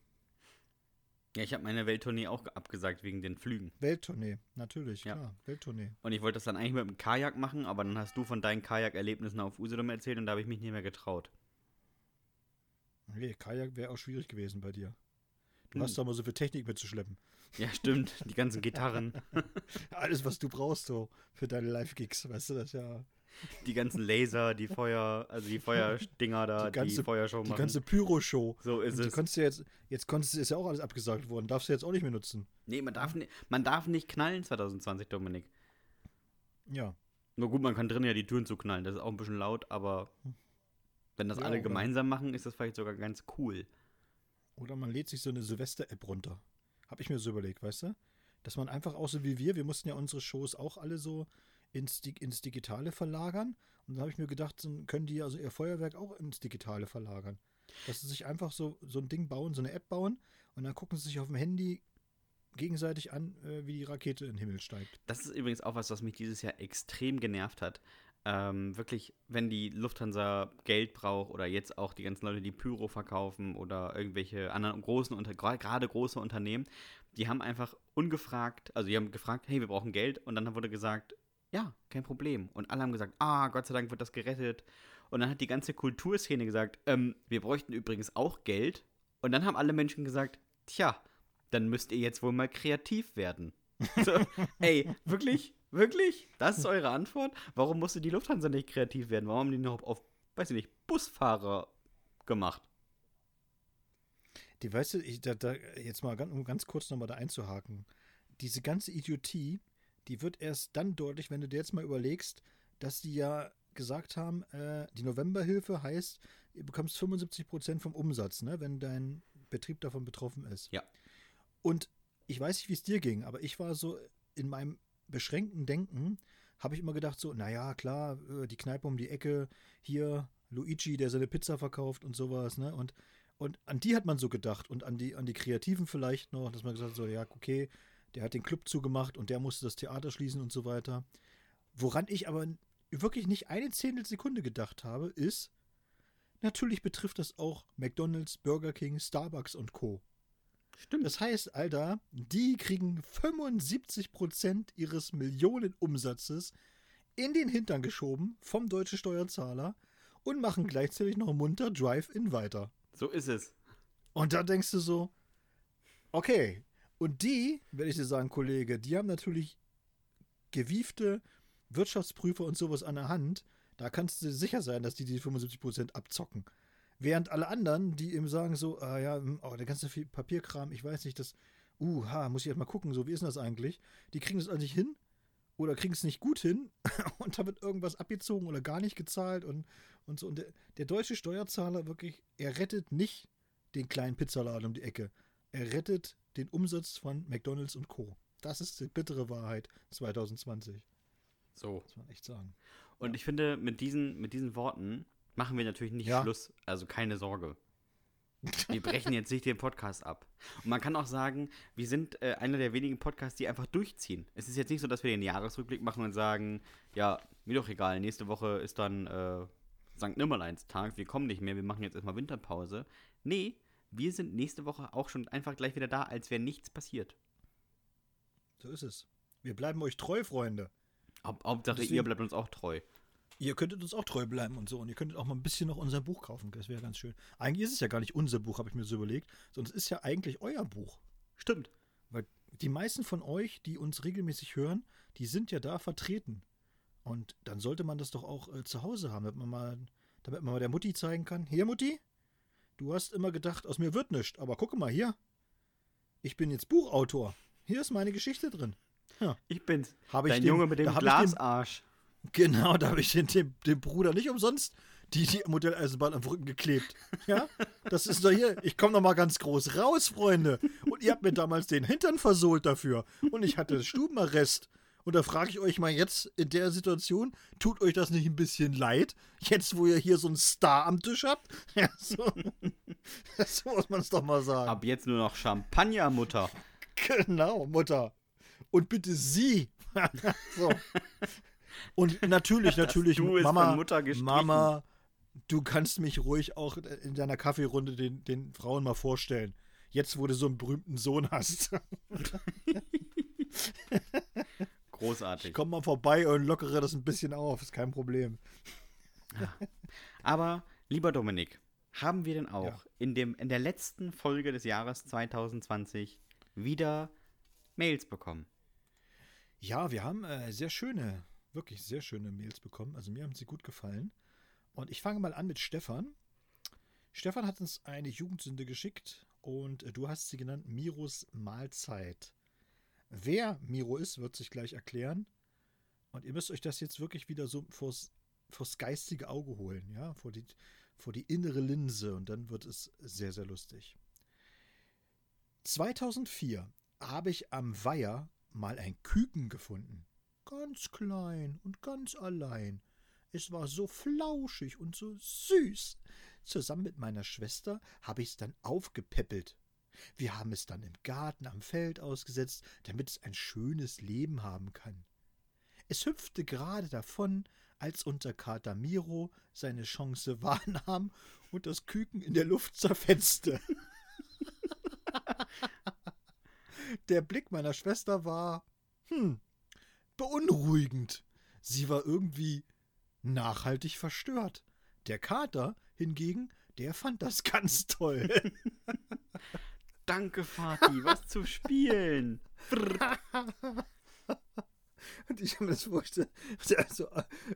Ja, ich habe meine Welttournee auch abgesagt wegen den Flügen. Welttournee, natürlich, ja. klar. Welttournee. Und ich wollte das dann eigentlich mit dem Kajak machen, aber dann hast du von deinen Kajakerlebnissen auf Usedom erzählt und da habe ich mich nicht mehr getraut. Nee, Kajak wäre auch schwierig gewesen bei dir. Du hm. hast da mal so viel Technik mitzuschleppen. Ja, stimmt. Die ganzen Gitarren. Alles, was du brauchst so für deine Live-Gigs, weißt du das ja. Die ganzen Laser, die Feuer, also die Feuerdinger da, die, ganze, die Feuershow machen. Die ganze Pyro-Show. So ist es. Konntest du jetzt, jetzt konntest du, ist ja auch alles abgesagt worden. Darfst du jetzt auch nicht mehr nutzen. Nee, man darf, nicht, man darf nicht knallen 2020, Dominik. Ja. Nur gut, man kann drin ja die Türen zuknallen. Das ist auch ein bisschen laut, aber wenn das ja, alle gemeinsam machen, ist das vielleicht sogar ganz cool. Oder man lädt sich so eine Silvester-App runter. Habe ich mir so überlegt, weißt du? Dass man einfach auch so wie wir, wir mussten ja unsere Shows auch alle so ins, ins Digitale verlagern. Und dann habe ich mir gedacht, dann können die also ihr Feuerwerk auch ins Digitale verlagern. Dass sie sich einfach so, so ein Ding bauen, so eine App bauen und dann gucken sie sich auf dem Handy gegenseitig an, äh, wie die Rakete in den Himmel steigt. Das ist übrigens auch was, was mich dieses Jahr extrem genervt hat. Ähm, wirklich, wenn die Lufthansa Geld braucht oder jetzt auch die ganzen Leute, die Pyro verkaufen oder irgendwelche anderen großen, gerade große Unternehmen, die haben einfach ungefragt, also die haben gefragt, hey, wir brauchen Geld und dann wurde gesagt, ja, kein Problem. Und alle haben gesagt, ah, Gott sei Dank wird das gerettet. Und dann hat die ganze Kulturszene gesagt, ähm, wir bräuchten übrigens auch Geld. Und dann haben alle Menschen gesagt, tja, dann müsst ihr jetzt wohl mal kreativ werden. So, ey, wirklich? Wirklich? Das ist eure Antwort? Warum musste die Lufthansa nicht kreativ werden? Warum haben die noch auf, weiß ich nicht, Busfahrer gemacht? Die, weißt du, ich, da, da, jetzt mal ganz, um ganz kurz nochmal da einzuhaken. Diese ganze Idiotie, die wird erst dann deutlich, wenn du dir jetzt mal überlegst, dass die ja gesagt haben, äh, die Novemberhilfe heißt, ihr bekommst 75 Prozent vom Umsatz, ne, wenn dein Betrieb davon betroffen ist. Ja. Und ich weiß nicht, wie es dir ging, aber ich war so in meinem beschränkten Denken habe ich immer gedacht, so, naja, klar, äh, die Kneipe um die Ecke, hier Luigi, der seine Pizza verkauft und sowas, ne? Und, und an die hat man so gedacht und an die, an die Kreativen vielleicht noch, dass man gesagt hat, so, ja, okay, der hat den Club zugemacht und der musste das Theater schließen und so weiter. Woran ich aber wirklich nicht eine Zehntelsekunde gedacht habe, ist, natürlich betrifft das auch McDonalds, Burger King, Starbucks und Co. Stimmt. Das heißt, Alter, die kriegen 75% ihres Millionenumsatzes in den Hintern geschoben vom deutschen Steuerzahler und machen gleichzeitig noch munter Drive-In weiter. So ist es. Und da denkst du so, okay. Und die, werde ich dir sagen, Kollege, die haben natürlich gewiefte Wirtschaftsprüfer und sowas an der Hand. Da kannst du sicher sein, dass die die 75% abzocken. Während alle anderen, die eben sagen so, ah ja, hm, oh, der ganze Papierkram, ich weiß nicht, das, uh, ha, muss ich erst mal gucken, so, wie ist das eigentlich? Die kriegen es eigentlich hin oder kriegen es nicht gut hin und da wird irgendwas abgezogen oder gar nicht gezahlt und, und so. Und der, der deutsche Steuerzahler wirklich, er rettet nicht den kleinen Pizzaladen um die Ecke. Er rettet den Umsatz von McDonalds und Co. Das ist die bittere Wahrheit 2020. So. Muss man echt sagen. Und ja. ich finde, mit diesen, mit diesen Worten machen wir natürlich nicht ja. Schluss. Also keine Sorge. Wir brechen jetzt nicht den Podcast ab. Und man kann auch sagen, wir sind äh, einer der wenigen Podcasts, die einfach durchziehen. Es ist jetzt nicht so, dass wir den Jahresrückblick machen und sagen, ja, mir doch egal, nächste Woche ist dann äh, St. Nimmerleins Tag, wir kommen nicht mehr, wir machen jetzt erstmal Winterpause. Nee, wir sind nächste Woche auch schon einfach gleich wieder da, als wäre nichts passiert. So ist es. Wir bleiben euch treu, Freunde. Haupt, Hauptsache, ihr bleibt uns auch treu. Ihr könntet uns auch treu bleiben und so. Und ihr könntet auch mal ein bisschen noch unser Buch kaufen. Das wäre ganz schön. Eigentlich ist es ja gar nicht unser Buch, habe ich mir so überlegt, sondern es ist ja eigentlich euer Buch. Stimmt. Weil die meisten von euch, die uns regelmäßig hören, die sind ja da vertreten. Und dann sollte man das doch auch äh, zu Hause haben, damit man, mal, damit man mal der Mutti zeigen kann. Hier, Mutti, du hast immer gedacht, aus mir wird nichts. Aber gucke mal hier. Ich bin jetzt Buchautor. Hier ist meine Geschichte drin. Ja. Ich bin's. Hab ich Dein dem, Junge mit dem Glasarsch. Genau, da habe ich den, dem, dem, Bruder nicht umsonst die, die Modelleisenbahn am Rücken geklebt. Ja, das ist doch hier. Ich komme noch mal ganz groß raus, Freunde. Und ihr habt mir damals den Hintern versohlt dafür. Und ich hatte Stubenarrest. Und da frage ich euch mal jetzt in der Situation, tut euch das nicht ein bisschen leid? Jetzt, wo ihr hier so einen Star am Tisch habt? Ja, so, so muss man es doch mal sagen. Ab jetzt nur noch Champagner, Mutter. Genau, Mutter. Und bitte sie. so. Und natürlich, natürlich, Mama, Mama, du kannst mich ruhig auch in deiner Kaffeerunde den, den Frauen mal vorstellen. Jetzt, wo du so einen berühmten Sohn hast. Großartig. Ich komm mal vorbei und lockere das ein bisschen auf, ist kein Problem. Aber, lieber Dominik, haben wir denn auch ja. in, dem, in der letzten Folge des Jahres 2020 wieder Mails bekommen? Ja, wir haben äh, sehr schöne wirklich sehr schöne Mails bekommen. Also mir haben sie gut gefallen. Und ich fange mal an mit Stefan. Stefan hat uns eine Jugendsünde geschickt und du hast sie genannt Miros Mahlzeit. Wer Miro ist, wird sich gleich erklären. Und ihr müsst euch das jetzt wirklich wieder so vors, vors geistige Auge holen, ja, vor die, vor die innere Linse und dann wird es sehr, sehr lustig. 2004 habe ich am Weiher mal ein Küken gefunden ganz klein und ganz allein. Es war so flauschig und so süß. Zusammen mit meiner Schwester habe ich es dann aufgepäppelt. Wir haben es dann im Garten am Feld ausgesetzt, damit es ein schönes Leben haben kann. Es hüpfte gerade davon, als unter Kater Miro seine Chance wahrnahm und das Küken in der Luft zerfetzte. der Blick meiner Schwester war, hm, beunruhigend. Sie war irgendwie nachhaltig verstört. Der Kater hingegen, der fand das ganz toll. Danke, Vati, was zu spielen. Und ich habe das vorgestellt, also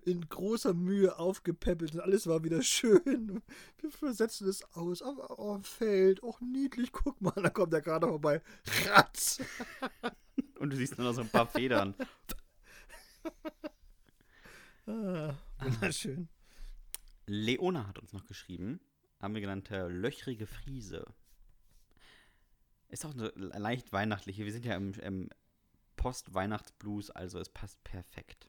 in großer Mühe aufgepäppelt und alles war wieder schön. Wir versetzen es aus auf, auf Feld. Och, niedlich, guck mal, da kommt der Kater vorbei. Ratz! Und du siehst nur noch so ein paar Federn. ah, wunderschön. Leona hat uns noch geschrieben, haben wir genannt äh, löchrige Friese. Ist auch eine leicht weihnachtliche. Wir sind ja im, im Post-Weihnachtsblues, also es passt perfekt.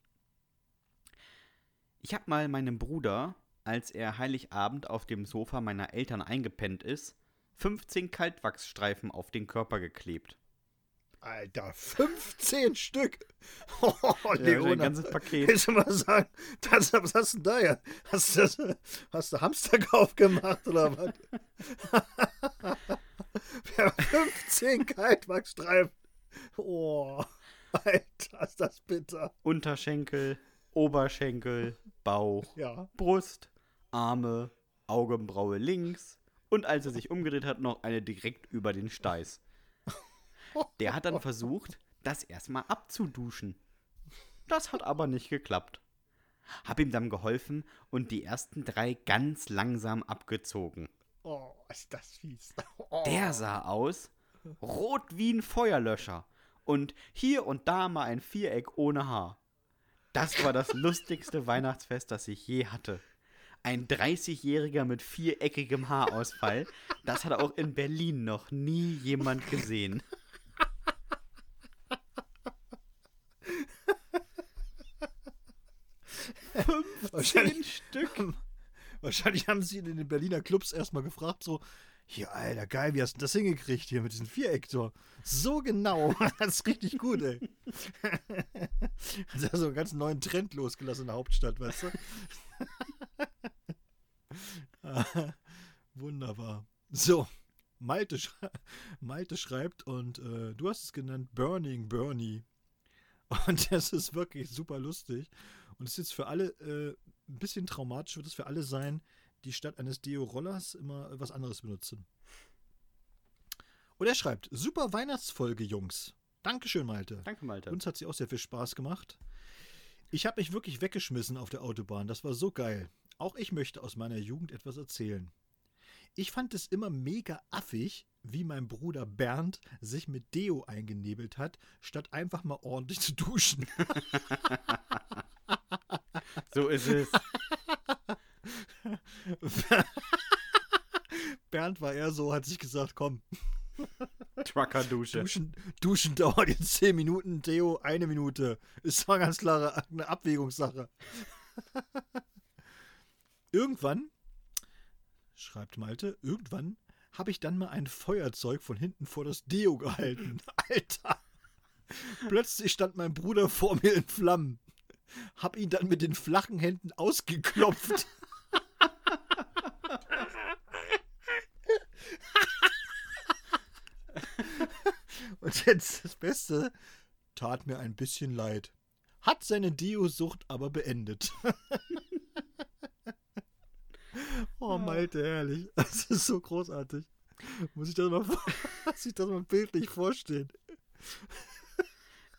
Ich habe mal meinem Bruder, als er Heiligabend auf dem Sofa meiner Eltern eingepennt ist, 15 Kaltwachsstreifen auf den Körper geklebt. Alter, 15 Stück. Oh, Leona. Ja, ein ganzes Paket. Willst du mal sagen, das, was hast du denn da ja? Hast du, hast du Hamsterkauf gemacht oder was? Wir haben 15 Kaltwachsstreifen. Oh, Alter, ist das bitter. Unterschenkel, Oberschenkel, Bauch, ja. Brust, Arme, Augenbraue links und als er sich umgedreht hat, noch eine direkt über den Steiß. Der hat dann versucht, das erstmal abzuduschen. Das hat aber nicht geklappt. Hab ihm dann geholfen und die ersten drei ganz langsam abgezogen. Oh, ist das fies. Oh. Der sah aus rot wie ein Feuerlöscher und hier und da mal ein Viereck ohne Haar. Das war das lustigste Weihnachtsfest, das ich je hatte. Ein 30-Jähriger mit viereckigem Haarausfall, das hat auch in Berlin noch nie jemand gesehen. Fünfzehn Stück. Wahrscheinlich haben sie in den Berliner Clubs erstmal gefragt, so, hier, Alter, geil, wie hast du das hingekriegt hier mit diesem Vierecktor? So genau. Das ist richtig gut, ey. Hat so einen ganz neuen Trend losgelassen in der Hauptstadt, weißt du? Wunderbar. So, Malte, schrei Malte schreibt und äh, du hast es genannt Burning Bernie. Und das ist wirklich super lustig. Und es ist jetzt für alle äh, ein bisschen traumatisch, wird es für alle sein, die statt eines Deo-Rollers immer was anderes benutzen. Und er schreibt: Super Weihnachtsfolge, Jungs. Dankeschön, Malte. Danke, Malte. Uns hat sie auch sehr viel Spaß gemacht. Ich habe mich wirklich weggeschmissen auf der Autobahn. Das war so geil. Auch ich möchte aus meiner Jugend etwas erzählen. Ich fand es immer mega affig, wie mein Bruder Bernd sich mit Deo eingenebelt hat, statt einfach mal ordentlich zu duschen. so ist es. Bernd war eher so, hat sich gesagt, komm. Trucker-Dusche. Duschen, Duschen dauert jetzt 10 Minuten, Theo eine Minute. Ist zwar ganz klare eine Abwägungssache. irgendwann, schreibt Malte, irgendwann habe ich dann mal ein Feuerzeug von hinten vor das Deo gehalten. Alter! Plötzlich stand mein Bruder vor mir in Flammen. Hab ihn dann mit den flachen Händen ausgeklopft. Und jetzt das Beste, tat mir ein bisschen leid. Hat seine Dio-Sucht aber beendet. oh, Malte, herrlich. Das ist so großartig. Muss ich das mal, muss ich das mal bildlich vorstellen.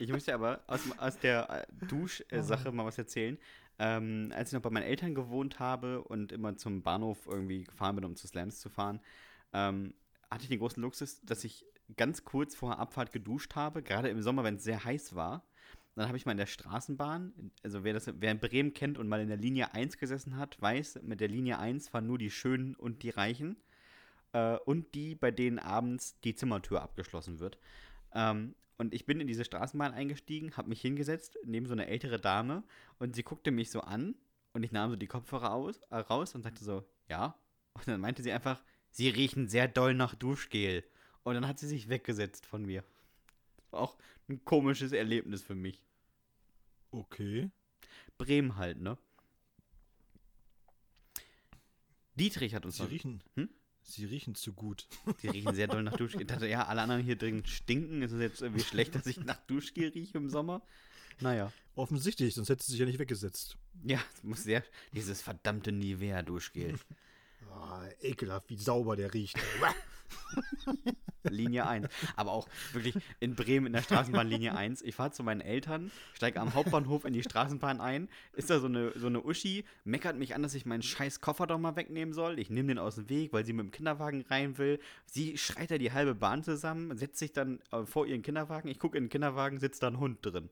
Ich möchte aber aus, aus der äh, Duschsache mal was erzählen. Ähm, als ich noch bei meinen Eltern gewohnt habe und immer zum Bahnhof irgendwie gefahren bin, um zu Slams zu fahren, ähm, hatte ich den großen Luxus, dass ich ganz kurz vor der Abfahrt geduscht habe, gerade im Sommer, wenn es sehr heiß war. Dann habe ich mal in der Straßenbahn, also wer, das, wer Bremen kennt und mal in der Linie 1 gesessen hat, weiß, mit der Linie 1 fahren nur die Schönen und die Reichen. Äh, und die, bei denen abends die Zimmertür abgeschlossen wird. Ähm, und ich bin in diese Straßenbahn eingestiegen, habe mich hingesetzt, neben so eine ältere Dame und sie guckte mich so an und ich nahm so die Kopfhörer aus, äh, raus und sagte so, ja. Und dann meinte sie einfach, sie riechen sehr doll nach Duschgel. Und dann hat sie sich weggesetzt von mir. War auch ein komisches Erlebnis für mich. Okay. Bremen halt, ne? Dietrich hat uns Sie noch, riechen. Hm? Sie riechen zu gut. Sie riechen sehr doll nach Duschgel. Ich dachte, ja, alle anderen hier drin stinken. Ist es jetzt irgendwie schlecht, dass ich nach Duschgel rieche im Sommer? Naja. Offensichtlich, sonst hätte sie sich ja nicht weggesetzt. Ja, es muss sehr. Dieses verdammte Nivea-Duschgel. oh, ekelhaft, wie sauber der riecht. Linie 1. Aber auch wirklich in Bremen in der Straßenbahn Linie 1. Ich fahre zu meinen Eltern, steige am Hauptbahnhof in die Straßenbahn ein. Ist da so eine, so eine Uschi, meckert mich an, dass ich meinen scheiß Koffer doch mal wegnehmen soll. Ich nehme den aus dem Weg, weil sie mit dem Kinderwagen rein will. Sie schreit da die halbe Bahn zusammen, setzt sich dann äh, vor ihren Kinderwagen. Ich gucke in den Kinderwagen, sitzt da ein Hund drin.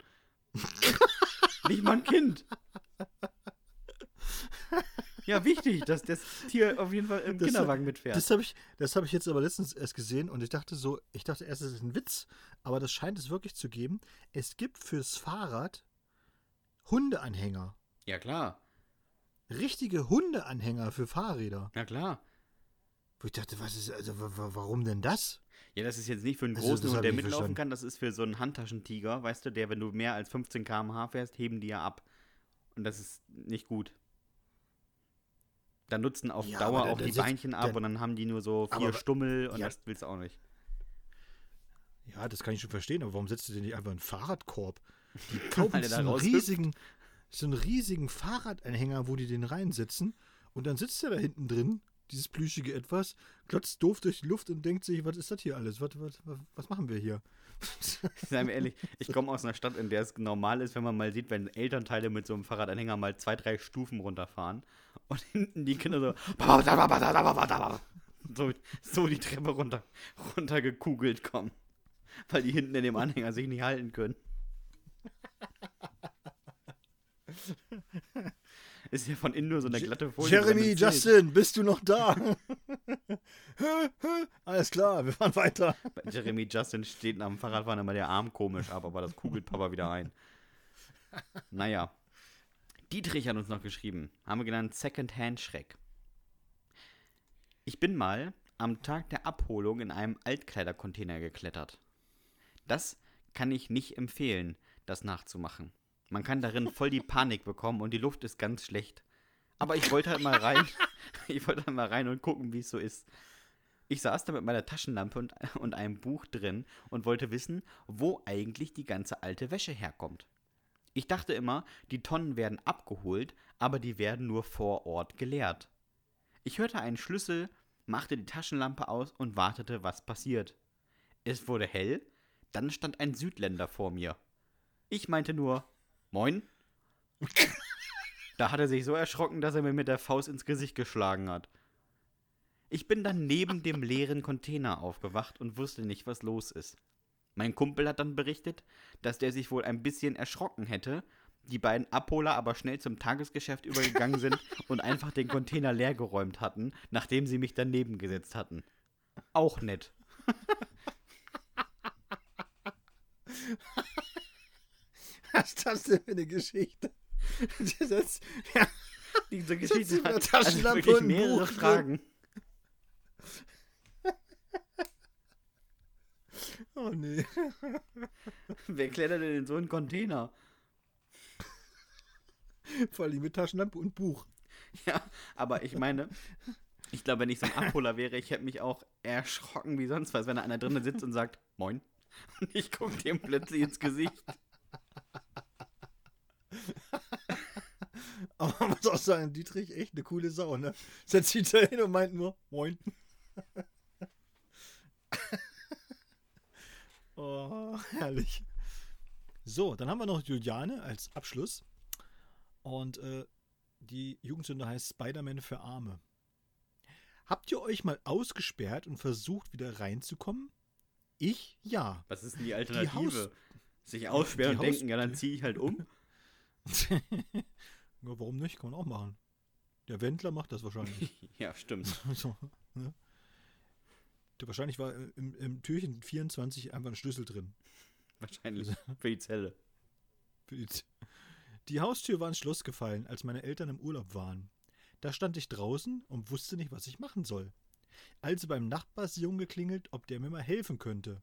Nicht mal ein Kind. Ja, wichtig, dass das Tier auf jeden Fall im das, Kinderwagen mitfährt. Das habe ich, hab ich jetzt aber letztens erst gesehen und ich dachte so, ich dachte erst, es ist ein Witz, aber das scheint es wirklich zu geben. Es gibt fürs Fahrrad Hundeanhänger. Ja, klar. Richtige Hundeanhänger für Fahrräder. Ja, klar. Wo ich dachte, was ist, also warum denn das? Ja, das ist jetzt nicht für einen also, großen also, Hund, der mitlaufen verstanden. kann, das ist für so einen Handtaschentiger, weißt du, der, wenn du mehr als 15 km/h fährst, heben die ja ab. Und das ist nicht gut. Dann nutzen auf ja, Dauer auch die Beinchen ab der, und dann haben die nur so vier aber, Stummel und ja, das willst du auch nicht. Ja, das kann ich schon verstehen, aber warum setzt du denn nicht einfach einen Fahrradkorb? Die kaufen so einen riesigen, so einen riesigen Fahrradanhänger, wo die den reinsetzen und dann sitzt er da hinten drin dieses plüschige Etwas, klotzt doof durch die Luft und denkt sich, was ist das hier alles? Was, was, was machen wir hier? Seien wir ehrlich, ich komme aus einer Stadt, in der es normal ist, wenn man mal sieht, wenn Elternteile mit so einem Fahrradanhänger mal zwei, drei Stufen runterfahren und hinten die Kinder so so, so die Treppe runter, runtergekugelt kommen, weil die hinten in dem Anhänger sich nicht halten können. Ist ja von innen nur so eine glatte Folie. Jeremy, Justin, bist du noch da? Alles klar, wir fahren weiter. Bei Jeremy Justin steht am Fahrradfahren immer der Arm komisch ab, aber das kugelt Papa wieder ein. Naja. Dietrich hat uns noch geschrieben. Haben wir genannt Second-Hand-Schreck. Ich bin mal am Tag der Abholung in einem Altkleidercontainer geklettert. Das kann ich nicht empfehlen, das nachzumachen. Man kann darin voll die Panik bekommen und die Luft ist ganz schlecht. Aber ich wollte halt mal rein. ich wollte halt mal rein und gucken, wie es so ist. Ich saß da mit meiner Taschenlampe und, und einem Buch drin und wollte wissen, wo eigentlich die ganze alte Wäsche herkommt. Ich dachte immer, die Tonnen werden abgeholt, aber die werden nur vor Ort geleert. Ich hörte einen Schlüssel, machte die Taschenlampe aus und wartete, was passiert. Es wurde hell, dann stand ein Südländer vor mir. Ich meinte nur, Moin. da hat er sich so erschrocken, dass er mir mit der Faust ins Gesicht geschlagen hat. Ich bin dann neben dem leeren Container aufgewacht und wusste nicht, was los ist. Mein Kumpel hat dann berichtet, dass der sich wohl ein bisschen erschrocken hätte, die beiden Abholer aber schnell zum Tagesgeschäft übergegangen sind und einfach den Container leergeräumt hatten, nachdem sie mich daneben gesetzt hatten. Auch nett. Was ist das denn für eine Geschichte? Das, ja, Diese Geschichte hat Taschenlampe also mehrere Buch Fragen. Oh nee. Wer klettert denn in so einen Container? Vor allem mit Taschenlampe und Buch. Ja, aber ich meine, ich glaube, wenn ich so ein Abholer wäre, ich hätte mich auch erschrocken wie sonst was, wenn da einer drinnen sitzt und sagt, moin. Und ich gucke dem plötzlich ins Gesicht. Aber man muss auch sagen, Dietrich, echt eine coole Sau, ne? Setzt sich da hin und meint nur, moin. oh, herrlich. So, dann haben wir noch Juliane als Abschluss. Und äh, die Jugendsünde heißt Spider-Man für Arme. Habt ihr euch mal ausgesperrt und versucht, wieder reinzukommen? Ich ja. Was ist denn die Alternative? Die Sich aussperren und denken, ja, dann ziehe ich halt um. ja, warum nicht? Kann man auch machen. Der Wendler macht das wahrscheinlich. ja, stimmt. so, ne? Der wahrscheinlich war im, im, Türchen 24 einfach ein Schlüssel drin. Wahrscheinlich. Für die Zelle. Für die, die Haustür war ins Schloss gefallen, als meine Eltern im Urlaub waren. Da stand ich draußen und wusste nicht, was ich machen soll. Also beim Nachbarsjungen geklingelt, ob der mir mal helfen könnte.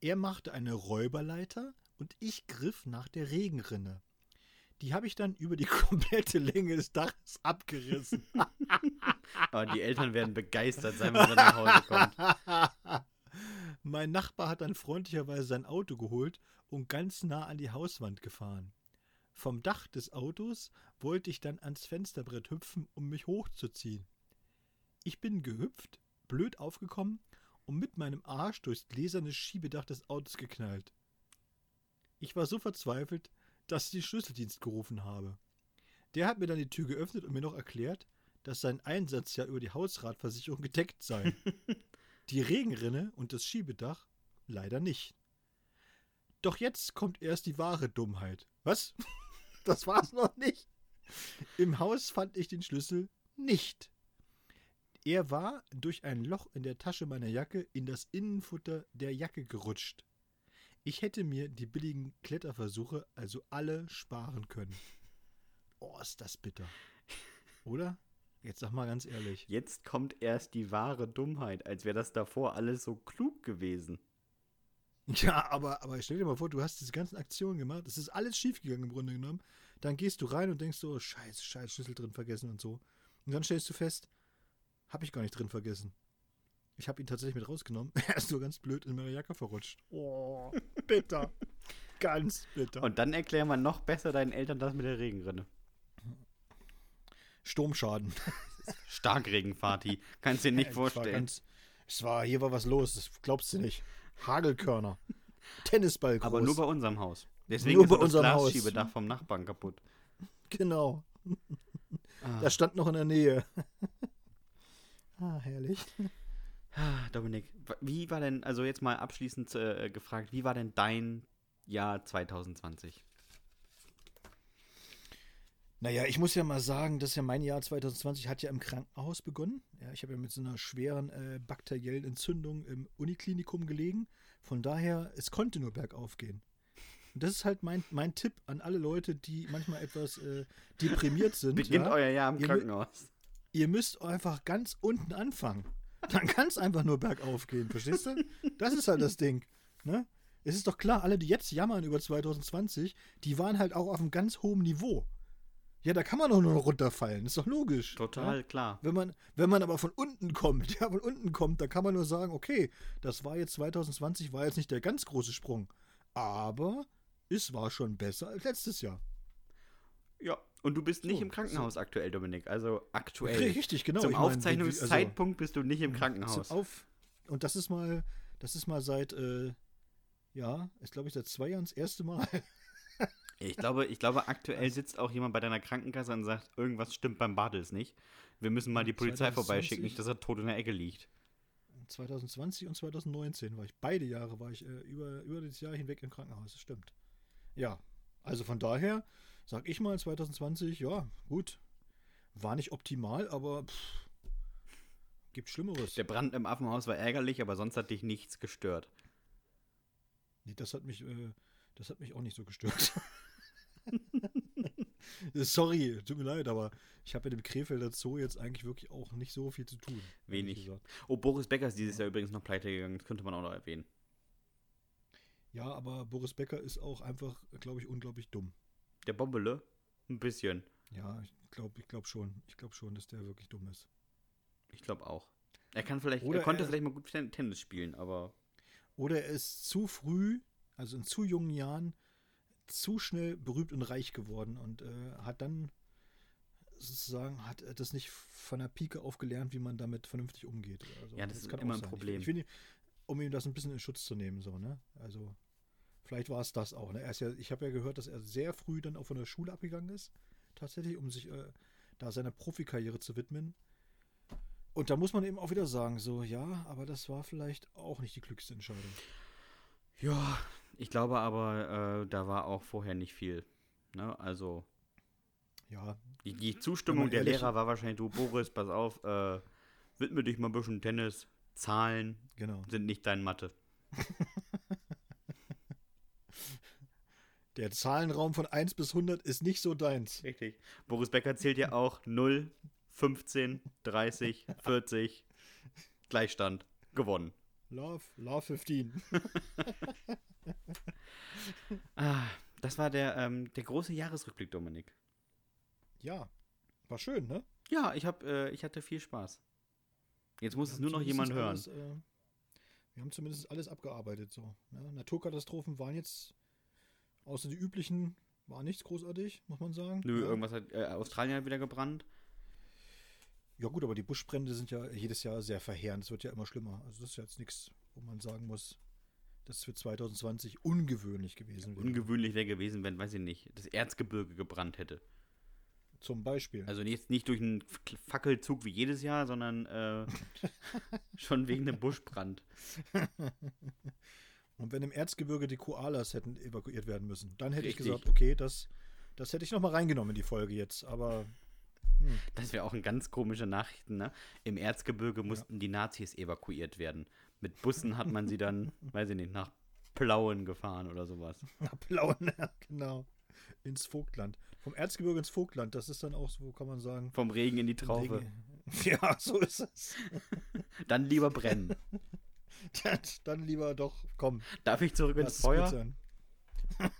Er machte eine Räuberleiter und ich griff nach der Regenrinne. Die habe ich dann über die komplette Länge des Daches abgerissen. Aber die Eltern werden begeistert sein, wenn er nach Hause kommt. Mein Nachbar hat dann freundlicherweise sein Auto geholt und ganz nah an die Hauswand gefahren. Vom Dach des Autos wollte ich dann ans Fensterbrett hüpfen, um mich hochzuziehen. Ich bin gehüpft, blöd aufgekommen und mit meinem Arsch durchs gläserne Schiebedach des Autos geknallt. Ich war so verzweifelt, dass ich den Schlüsseldienst gerufen habe. Der hat mir dann die Tür geöffnet und mir noch erklärt, dass sein Einsatz ja über die Hausratversicherung gedeckt sei. die Regenrinne und das Schiebedach leider nicht. Doch jetzt kommt erst die wahre Dummheit. Was? Das war's noch nicht. Im Haus fand ich den Schlüssel nicht. Er war durch ein Loch in der Tasche meiner Jacke in das Innenfutter der Jacke gerutscht. Ich hätte mir die billigen Kletterversuche also alle sparen können. Oh, ist das bitter. Oder? Jetzt sag mal ganz ehrlich. Jetzt kommt erst die wahre Dummheit, als wäre das davor alles so klug gewesen. Ja, aber, aber stell dir mal vor, du hast diese ganzen Aktionen gemacht. Es ist alles schiefgegangen im Grunde genommen. Dann gehst du rein und denkst so, scheiße, scheiße, Schlüssel drin vergessen und so. Und dann stellst du fest, habe ich gar nicht drin vergessen. Ich habe ihn tatsächlich mit rausgenommen. Er ist nur ganz blöd in meiner Jacke verrutscht. Oh, bitter. ganz bitter. Und dann erklären wir noch besser deinen Eltern das mit der Regenrinne. Sturmschaden. Starkregen, Fati. Kannst du dir nicht vorstellen. Ganz, es war, hier war was los, das glaubst du nicht. Hagelkörner. Tennisball groß. Aber nur bei unserem Haus. Deswegen Nur ist bei das unserem Haus. Glasschiebedach vom Nachbarn kaputt. Genau. Ah. Das stand noch in der Nähe. ah, herrlich. Ah, Dominik, wie war denn, also jetzt mal abschließend äh, gefragt, wie war denn dein Jahr 2020? Naja, ich muss ja mal sagen, dass ja mein Jahr 2020 hat ja im Krankenhaus begonnen. Ja, ich habe ja mit so einer schweren äh, bakteriellen Entzündung im Uniklinikum gelegen. Von daher, es konnte nur bergauf gehen. Und das ist halt mein, mein Tipp an alle Leute, die manchmal etwas äh, deprimiert sind. Beginnt ja? euer Jahr im Ihr Krankenhaus. Ihr müsst einfach ganz unten anfangen. Dann kann es einfach nur bergauf gehen, verstehst du? Das ist halt das Ding. Ne? Es ist doch klar, alle, die jetzt jammern über 2020, die waren halt auch auf einem ganz hohen Niveau. Ja, da kann man doch nur noch runterfallen, ist doch logisch. Total Ja? klar. Wenn man, wenn man aber von unten kommt, ja, von unten kommt, da kann man nur sagen, okay, das war jetzt 2020, war jetzt nicht der ganz große Sprung. Aber es war schon besser als letztes Jahr. Ja, und du bist nicht So, im Krankenhaus aktuell, Dominik. Also aktuell. Richtig, genau. Zum Ich meine, wie- wie- Aufzeichnungszeitpunkt bist du nicht im also, Krankenhaus. Auf, und das ist mal, das ist mal seit, äh, ja, ist glaube ich seit zwei Jahren das erste Mal. Ich glaube, ich glaube, aktuell sitzt auch jemand bei deiner Krankenkasse und sagt, irgendwas stimmt beim Bartels nicht. Wir müssen mal die Polizei 2020? vorbeischicken, nicht, dass er tot in der Ecke liegt. 2020 und 2019 war ich, beide Jahre war ich äh, über, über das Jahr hinweg im Krankenhaus, das stimmt. Ja, also von daher sag ich mal 2020, ja, gut, war nicht optimal, aber pff, gibt Schlimmeres. Der Brand im Affenhaus war ärgerlich, aber sonst hat dich nichts gestört. Nee, das hat mich, äh, das hat mich auch nicht so gestört. Sorry, tut mir leid, aber ich habe mit dem Krefelder Zoo jetzt eigentlich wirklich auch nicht so viel zu tun. Wenig. Oh, Boris Becker ist dieses Jahr übrigens noch pleite gegangen. Das könnte man auch noch erwähnen. Ja, aber Boris Becker ist auch einfach, glaube ich, unglaublich dumm. Der Bombele? Ein bisschen. Ja, ich glaube ich glaub schon. Ich glaube schon, dass der wirklich dumm ist. Ich glaube auch. Er kann vielleicht, Oder er konnte er- vielleicht mal gut Ten- Tennis spielen, aber Oder er ist zu früh, also in zu jungen Jahren, zu schnell berühmt und reich geworden und äh, hat dann sozusagen, hat er das nicht von der Pike auf gelernt, wie man damit vernünftig umgeht. Also, Ja, das ist kann immer ein sein. Problem. Ich, ich finde, um ihm das ein bisschen in Schutz zu nehmen, so, ne? Also, vielleicht war es das auch. Ne? Er ist ja, ich habe ja gehört, dass er sehr früh dann auch von der Schule abgegangen ist, tatsächlich, um sich äh, da seiner Profikarriere zu widmen. Und da muss man eben auch wieder sagen, so, ja, aber das war vielleicht auch nicht die klügste Entscheidung. ja, ich glaube aber, äh, da war auch vorher nicht viel. Ne? Also, Ja, die, die Zustimmung der ehrlich- Lehrer war wahrscheinlich, du Boris, pass auf, äh, widme dich mal ein bisschen Tennis. Zahlen genau. sind nicht dein Mathe. Der Zahlenraum von 1 bis 100 ist nicht so deins. Richtig. Boris Becker zählt ja auch 0, 15, 30, 40, Gleichstand, gewonnen. Love, Love 15. Ah, das war der, ähm, der große Jahresrückblick, Dominik. Ja, war schön, ne? Ja, ich, hab, äh, ich hatte viel Spaß. Jetzt muss Wir es nur noch jemand hören. Alles, äh, wir haben zumindest alles abgearbeitet. So. Ne? Naturkatastrophen waren jetzt, außer die üblichen, war nichts großartig, muss man sagen. Nö, ja. irgendwas hat äh, Australien hat wieder gebrannt. ja gut, aber die Buschbrände sind ja jedes Jahr sehr verheerend. Es wird ja immer schlimmer. Also das ist ja jetzt nichts, wo man sagen muss, das ist für 2020 ungewöhnlich gewesen wäre. Ungewöhnlich wäre gewesen, wenn, weiß ich nicht, das Erzgebirge gebrannt hätte. Zum Beispiel. Also jetzt nicht durch einen Fackelzug wie jedes Jahr, sondern äh, schon wegen dem Buschbrand. Und wenn im Erzgebirge die Koalas hätten evakuiert werden müssen, dann hätte Richtig. ich gesagt, okay, das, das hätte ich noch mal reingenommen in die Folge jetzt. Aber Hm. Das wäre auch ein ganz komische Nachrichten, ne? Im Erzgebirge mussten ja. die Nazis evakuiert werden. Mit Bussen hat man sie dann, weiß ich nicht, nach Plauen gefahren oder sowas. Nach Plauen, ja, genau. Ins Vogtland. Vom Erzgebirge ins Vogtland, das ist dann auch so, kann man sagen. Vom Regen in die Traufe. Ja, so ist es. dann lieber brennen. dann, dann lieber doch, komm. Darf ich zurück ins Feuer?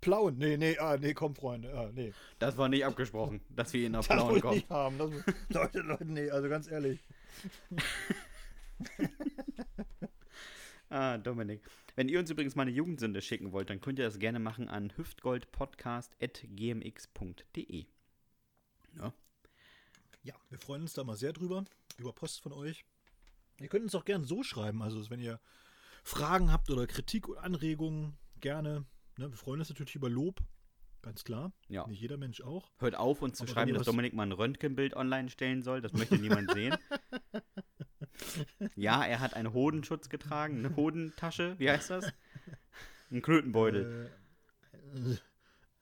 Plauen. Nee, nee, ah, nee, komm, Freunde. Ah, nee. Das war nicht abgesprochen, dass wir ihn nach Plauen kommen. Nicht haben. Das, Leute, Leute, nee, also ganz ehrlich. ah, Dominik. Wenn ihr uns übrigens mal eine Jugendsünde schicken wollt, dann könnt ihr das gerne machen an hüftgoldpodcast.gmx.de. Ja. ja, wir freuen uns da mal sehr drüber, über Post von euch. Ihr könnt uns auch gerne so schreiben, also wenn ihr Fragen habt oder Kritik oder Anregungen, gerne Ne, wir freuen uns natürlich über Lob, ganz klar. Ja. Nicht jeder Mensch auch. Hört auf, uns zu Aber schreiben, dass Dominik mal ein Röntgenbild online stellen soll. Das möchte niemand sehen. ja, er hat einen Hodenschutz getragen, eine Hodentasche. Wie heißt das? Ein Krötenbeutel. Äh,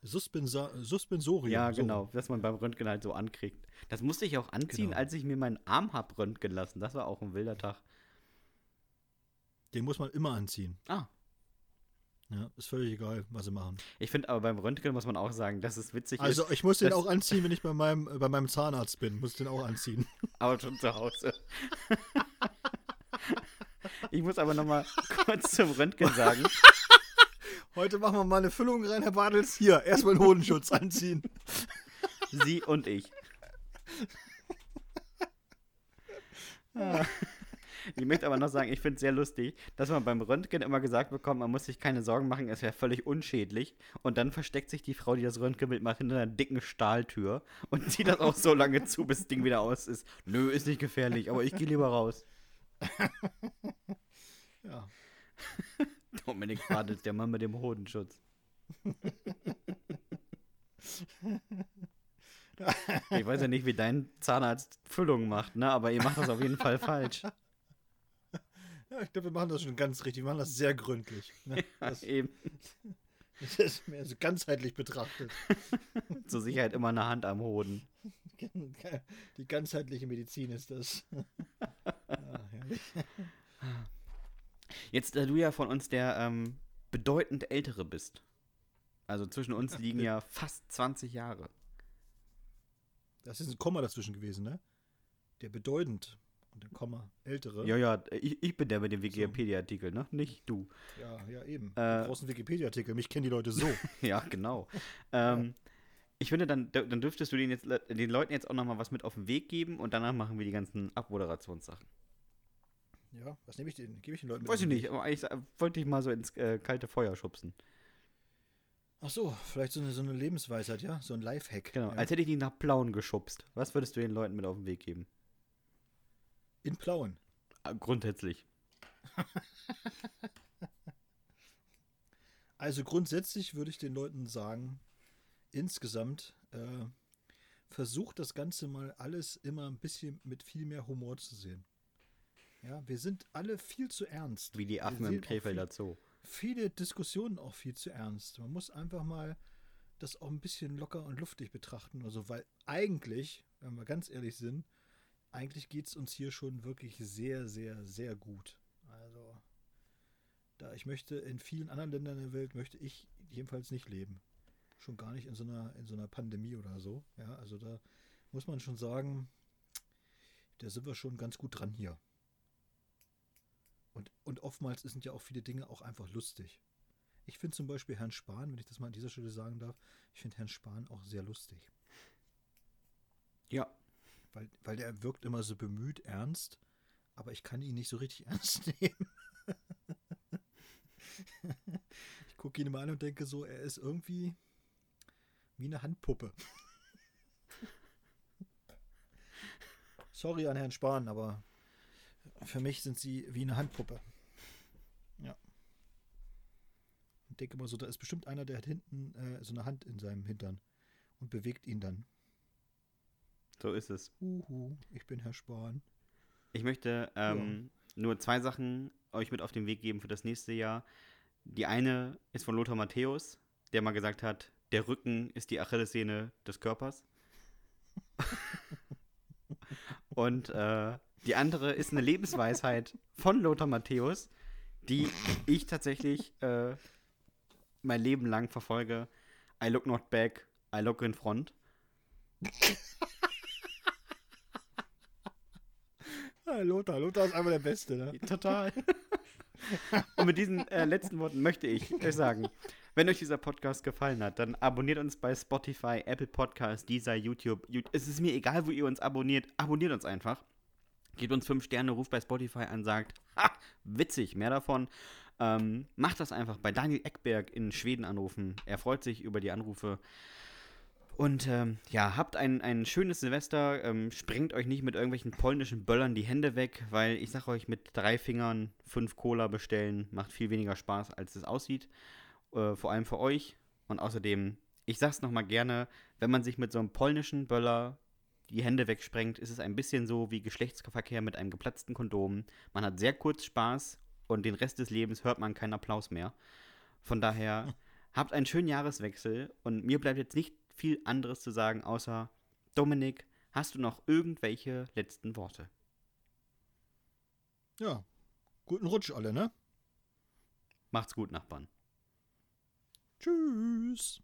Suspensa Suspensorium. Ja, so. genau, dass man beim Röntgen halt so ankriegt. Das musste ich auch anziehen, genau. als ich mir meinen Arm hab röntgen lassen. Das war auch ein wilder Tag. Den muss man immer anziehen. Ah, ja, ist völlig egal, was sie machen. Ich finde aber beim Röntgen muss man auch sagen, dass es witzig also, ist. Also ich muss den auch anziehen, wenn ich bei meinem, bei meinem Zahnarzt bin. Muss den auch anziehen. Aber schon zu Hause. ich muss aber noch mal kurz zum Röntgen sagen. Heute machen wir mal eine Füllung rein, Herr Bartels. Hier, erstmal einen Hodenschutz anziehen. Sie und ich. Ah. Ich möchte aber noch sagen, ich finde es sehr lustig, dass man beim Röntgen immer gesagt bekommt, man muss sich keine Sorgen machen, es wäre völlig unschädlich. Und dann versteckt sich die Frau, die das Röntgenbild macht, hinter einer dicken Stahltür und zieht das auch so lange zu, bis das Ding wieder aus ist. Nö, ist nicht gefährlich, aber ich gehe lieber raus. ja. Dominik Bartels, der Mann mit dem Hodenschutz. Ich weiß ja nicht, wie dein Zahnarzt Füllung macht, ne? aber ihr macht das auf jeden Fall falsch. Ja, ich glaube, wir machen das schon ganz richtig. Wir machen das sehr gründlich. Ne? Das, ja, eben. Das ist mehr so ganzheitlich betrachtet. Zur Sicherheit immer eine Hand am Hoden. Die ganzheitliche Medizin ist das. Ja, Jetzt, da du ja von uns der ähm, bedeutend ältere bist. Also zwischen uns liegen ja fast 20 Jahre. Das ist ein Komma dazwischen gewesen, ne? Der bedeutend und dann Komma, ältere. Ja, ja, ich, ich bin der mit dem Wikipedia-Artikel, ne? Nicht du. Ja, ja, eben. Äh, du brauchst einen Wikipedia-Artikel, mich kennen die Leute so. ja, genau. ähm, ich finde, dann, dann dürftest du den, jetzt, den Leuten jetzt auch nochmal was mit auf den Weg geben und danach machen wir die ganzen Abmoderationssachen. Ja, was nehme ich den? Gebe ich den Leuten mit? Weiß ich nicht, aber eigentlich wollte ich mal so ins äh, kalte Feuer schubsen. Ach so, vielleicht so eine, so eine Lebensweisheit, ja? So ein Lifehack. Genau, ja. als hätte ich die nach Plauen geschubst. Was würdest du den Leuten mit auf den Weg geben? In Plauen. Ah, grundsätzlich. also grundsätzlich würde ich den Leuten sagen, insgesamt äh, versucht das Ganze mal alles immer ein bisschen mit viel mehr Humor zu sehen. Ja, wir sind alle viel zu ernst. Wie die Affen im Krefelder Zoo. Viele Diskussionen auch viel zu ernst. Man muss einfach mal das auch ein bisschen locker und luftig betrachten. Also, weil eigentlich, wenn wir ganz ehrlich sind, eigentlich geht es uns hier schon wirklich sehr, sehr, sehr gut. Also, da ich möchte in vielen anderen Ländern der Welt möchte ich jedenfalls nicht leben. Schon gar nicht in so einer, in so einer Pandemie oder so. Ja, also da muss man schon sagen, da sind wir schon ganz gut dran hier. Und, und oftmals sind ja auch viele Dinge auch einfach lustig. Ich finde zum Beispiel Herrn Spahn, wenn ich das mal an dieser Stelle sagen darf, ich finde Herrn Spahn auch sehr lustig. Ja, weil, weil der wirkt immer so bemüht, ernst, aber ich kann ihn nicht so richtig ernst nehmen. ich gucke ihn immer an und denke so, er ist irgendwie wie eine Handpuppe. Sorry an Herrn Spahn, aber für mich sind sie wie eine Handpuppe. Ja. Ich denke mal so, da ist bestimmt einer, der hat hinten äh, so eine Hand in seinem Hintern und bewegt ihn dann. So ist es. Uhu, ich bin Herr Spahn. Ich möchte ähm, ja. nur zwei Sachen euch mit auf den Weg geben für das nächste Jahr. Die eine ist von Lothar Matthäus, der mal gesagt hat, der Rücken ist die Achillessehne des Körpers. Und äh, die andere ist eine Lebensweisheit von Lothar Matthäus, die ich tatsächlich äh, mein Leben lang verfolge. I look not back, I look in front. ja, Lothar, Lothar ist einfach der Beste, ne? Total. Und mit diesen äh, letzten Worten möchte ich euch sagen, wenn euch dieser Podcast gefallen hat, dann abonniert uns bei Spotify, Apple Podcasts, dieser YouTube. Es ist mir egal, wo ihr uns abonniert. Abonniert uns einfach. Gebt uns fünf Sterne, ruft bei Spotify an, sagt, ha, witzig, mehr davon. Ähm, macht das einfach bei Daniel Eckberg in Schweden anrufen. Er freut sich über die Anrufe. Und ähm, ja, habt ein, ein schönes Silvester. Ähm, sprengt euch nicht mit irgendwelchen polnischen Böllern die Hände weg, weil ich sag euch, mit drei Fingern fünf Cola bestellen macht viel weniger Spaß, als es aussieht. Äh, vor allem für euch. Und außerdem, ich sag's nochmal gerne, wenn man sich mit so einem polnischen Böller die Hände wegsprengt, ist es ein bisschen so wie Geschlechtsverkehr mit einem geplatzten Kondom. Man hat sehr kurz Spaß und den Rest des Lebens hört man keinen Applaus mehr. Von daher, habt einen schönen Jahreswechsel und mir bleibt jetzt nicht viel anderes zu sagen, außer Dominik, hast du noch irgendwelche letzten Worte? Ja, guten Rutsch alle, ne? Macht's gut, Nachbarn. Tschüss.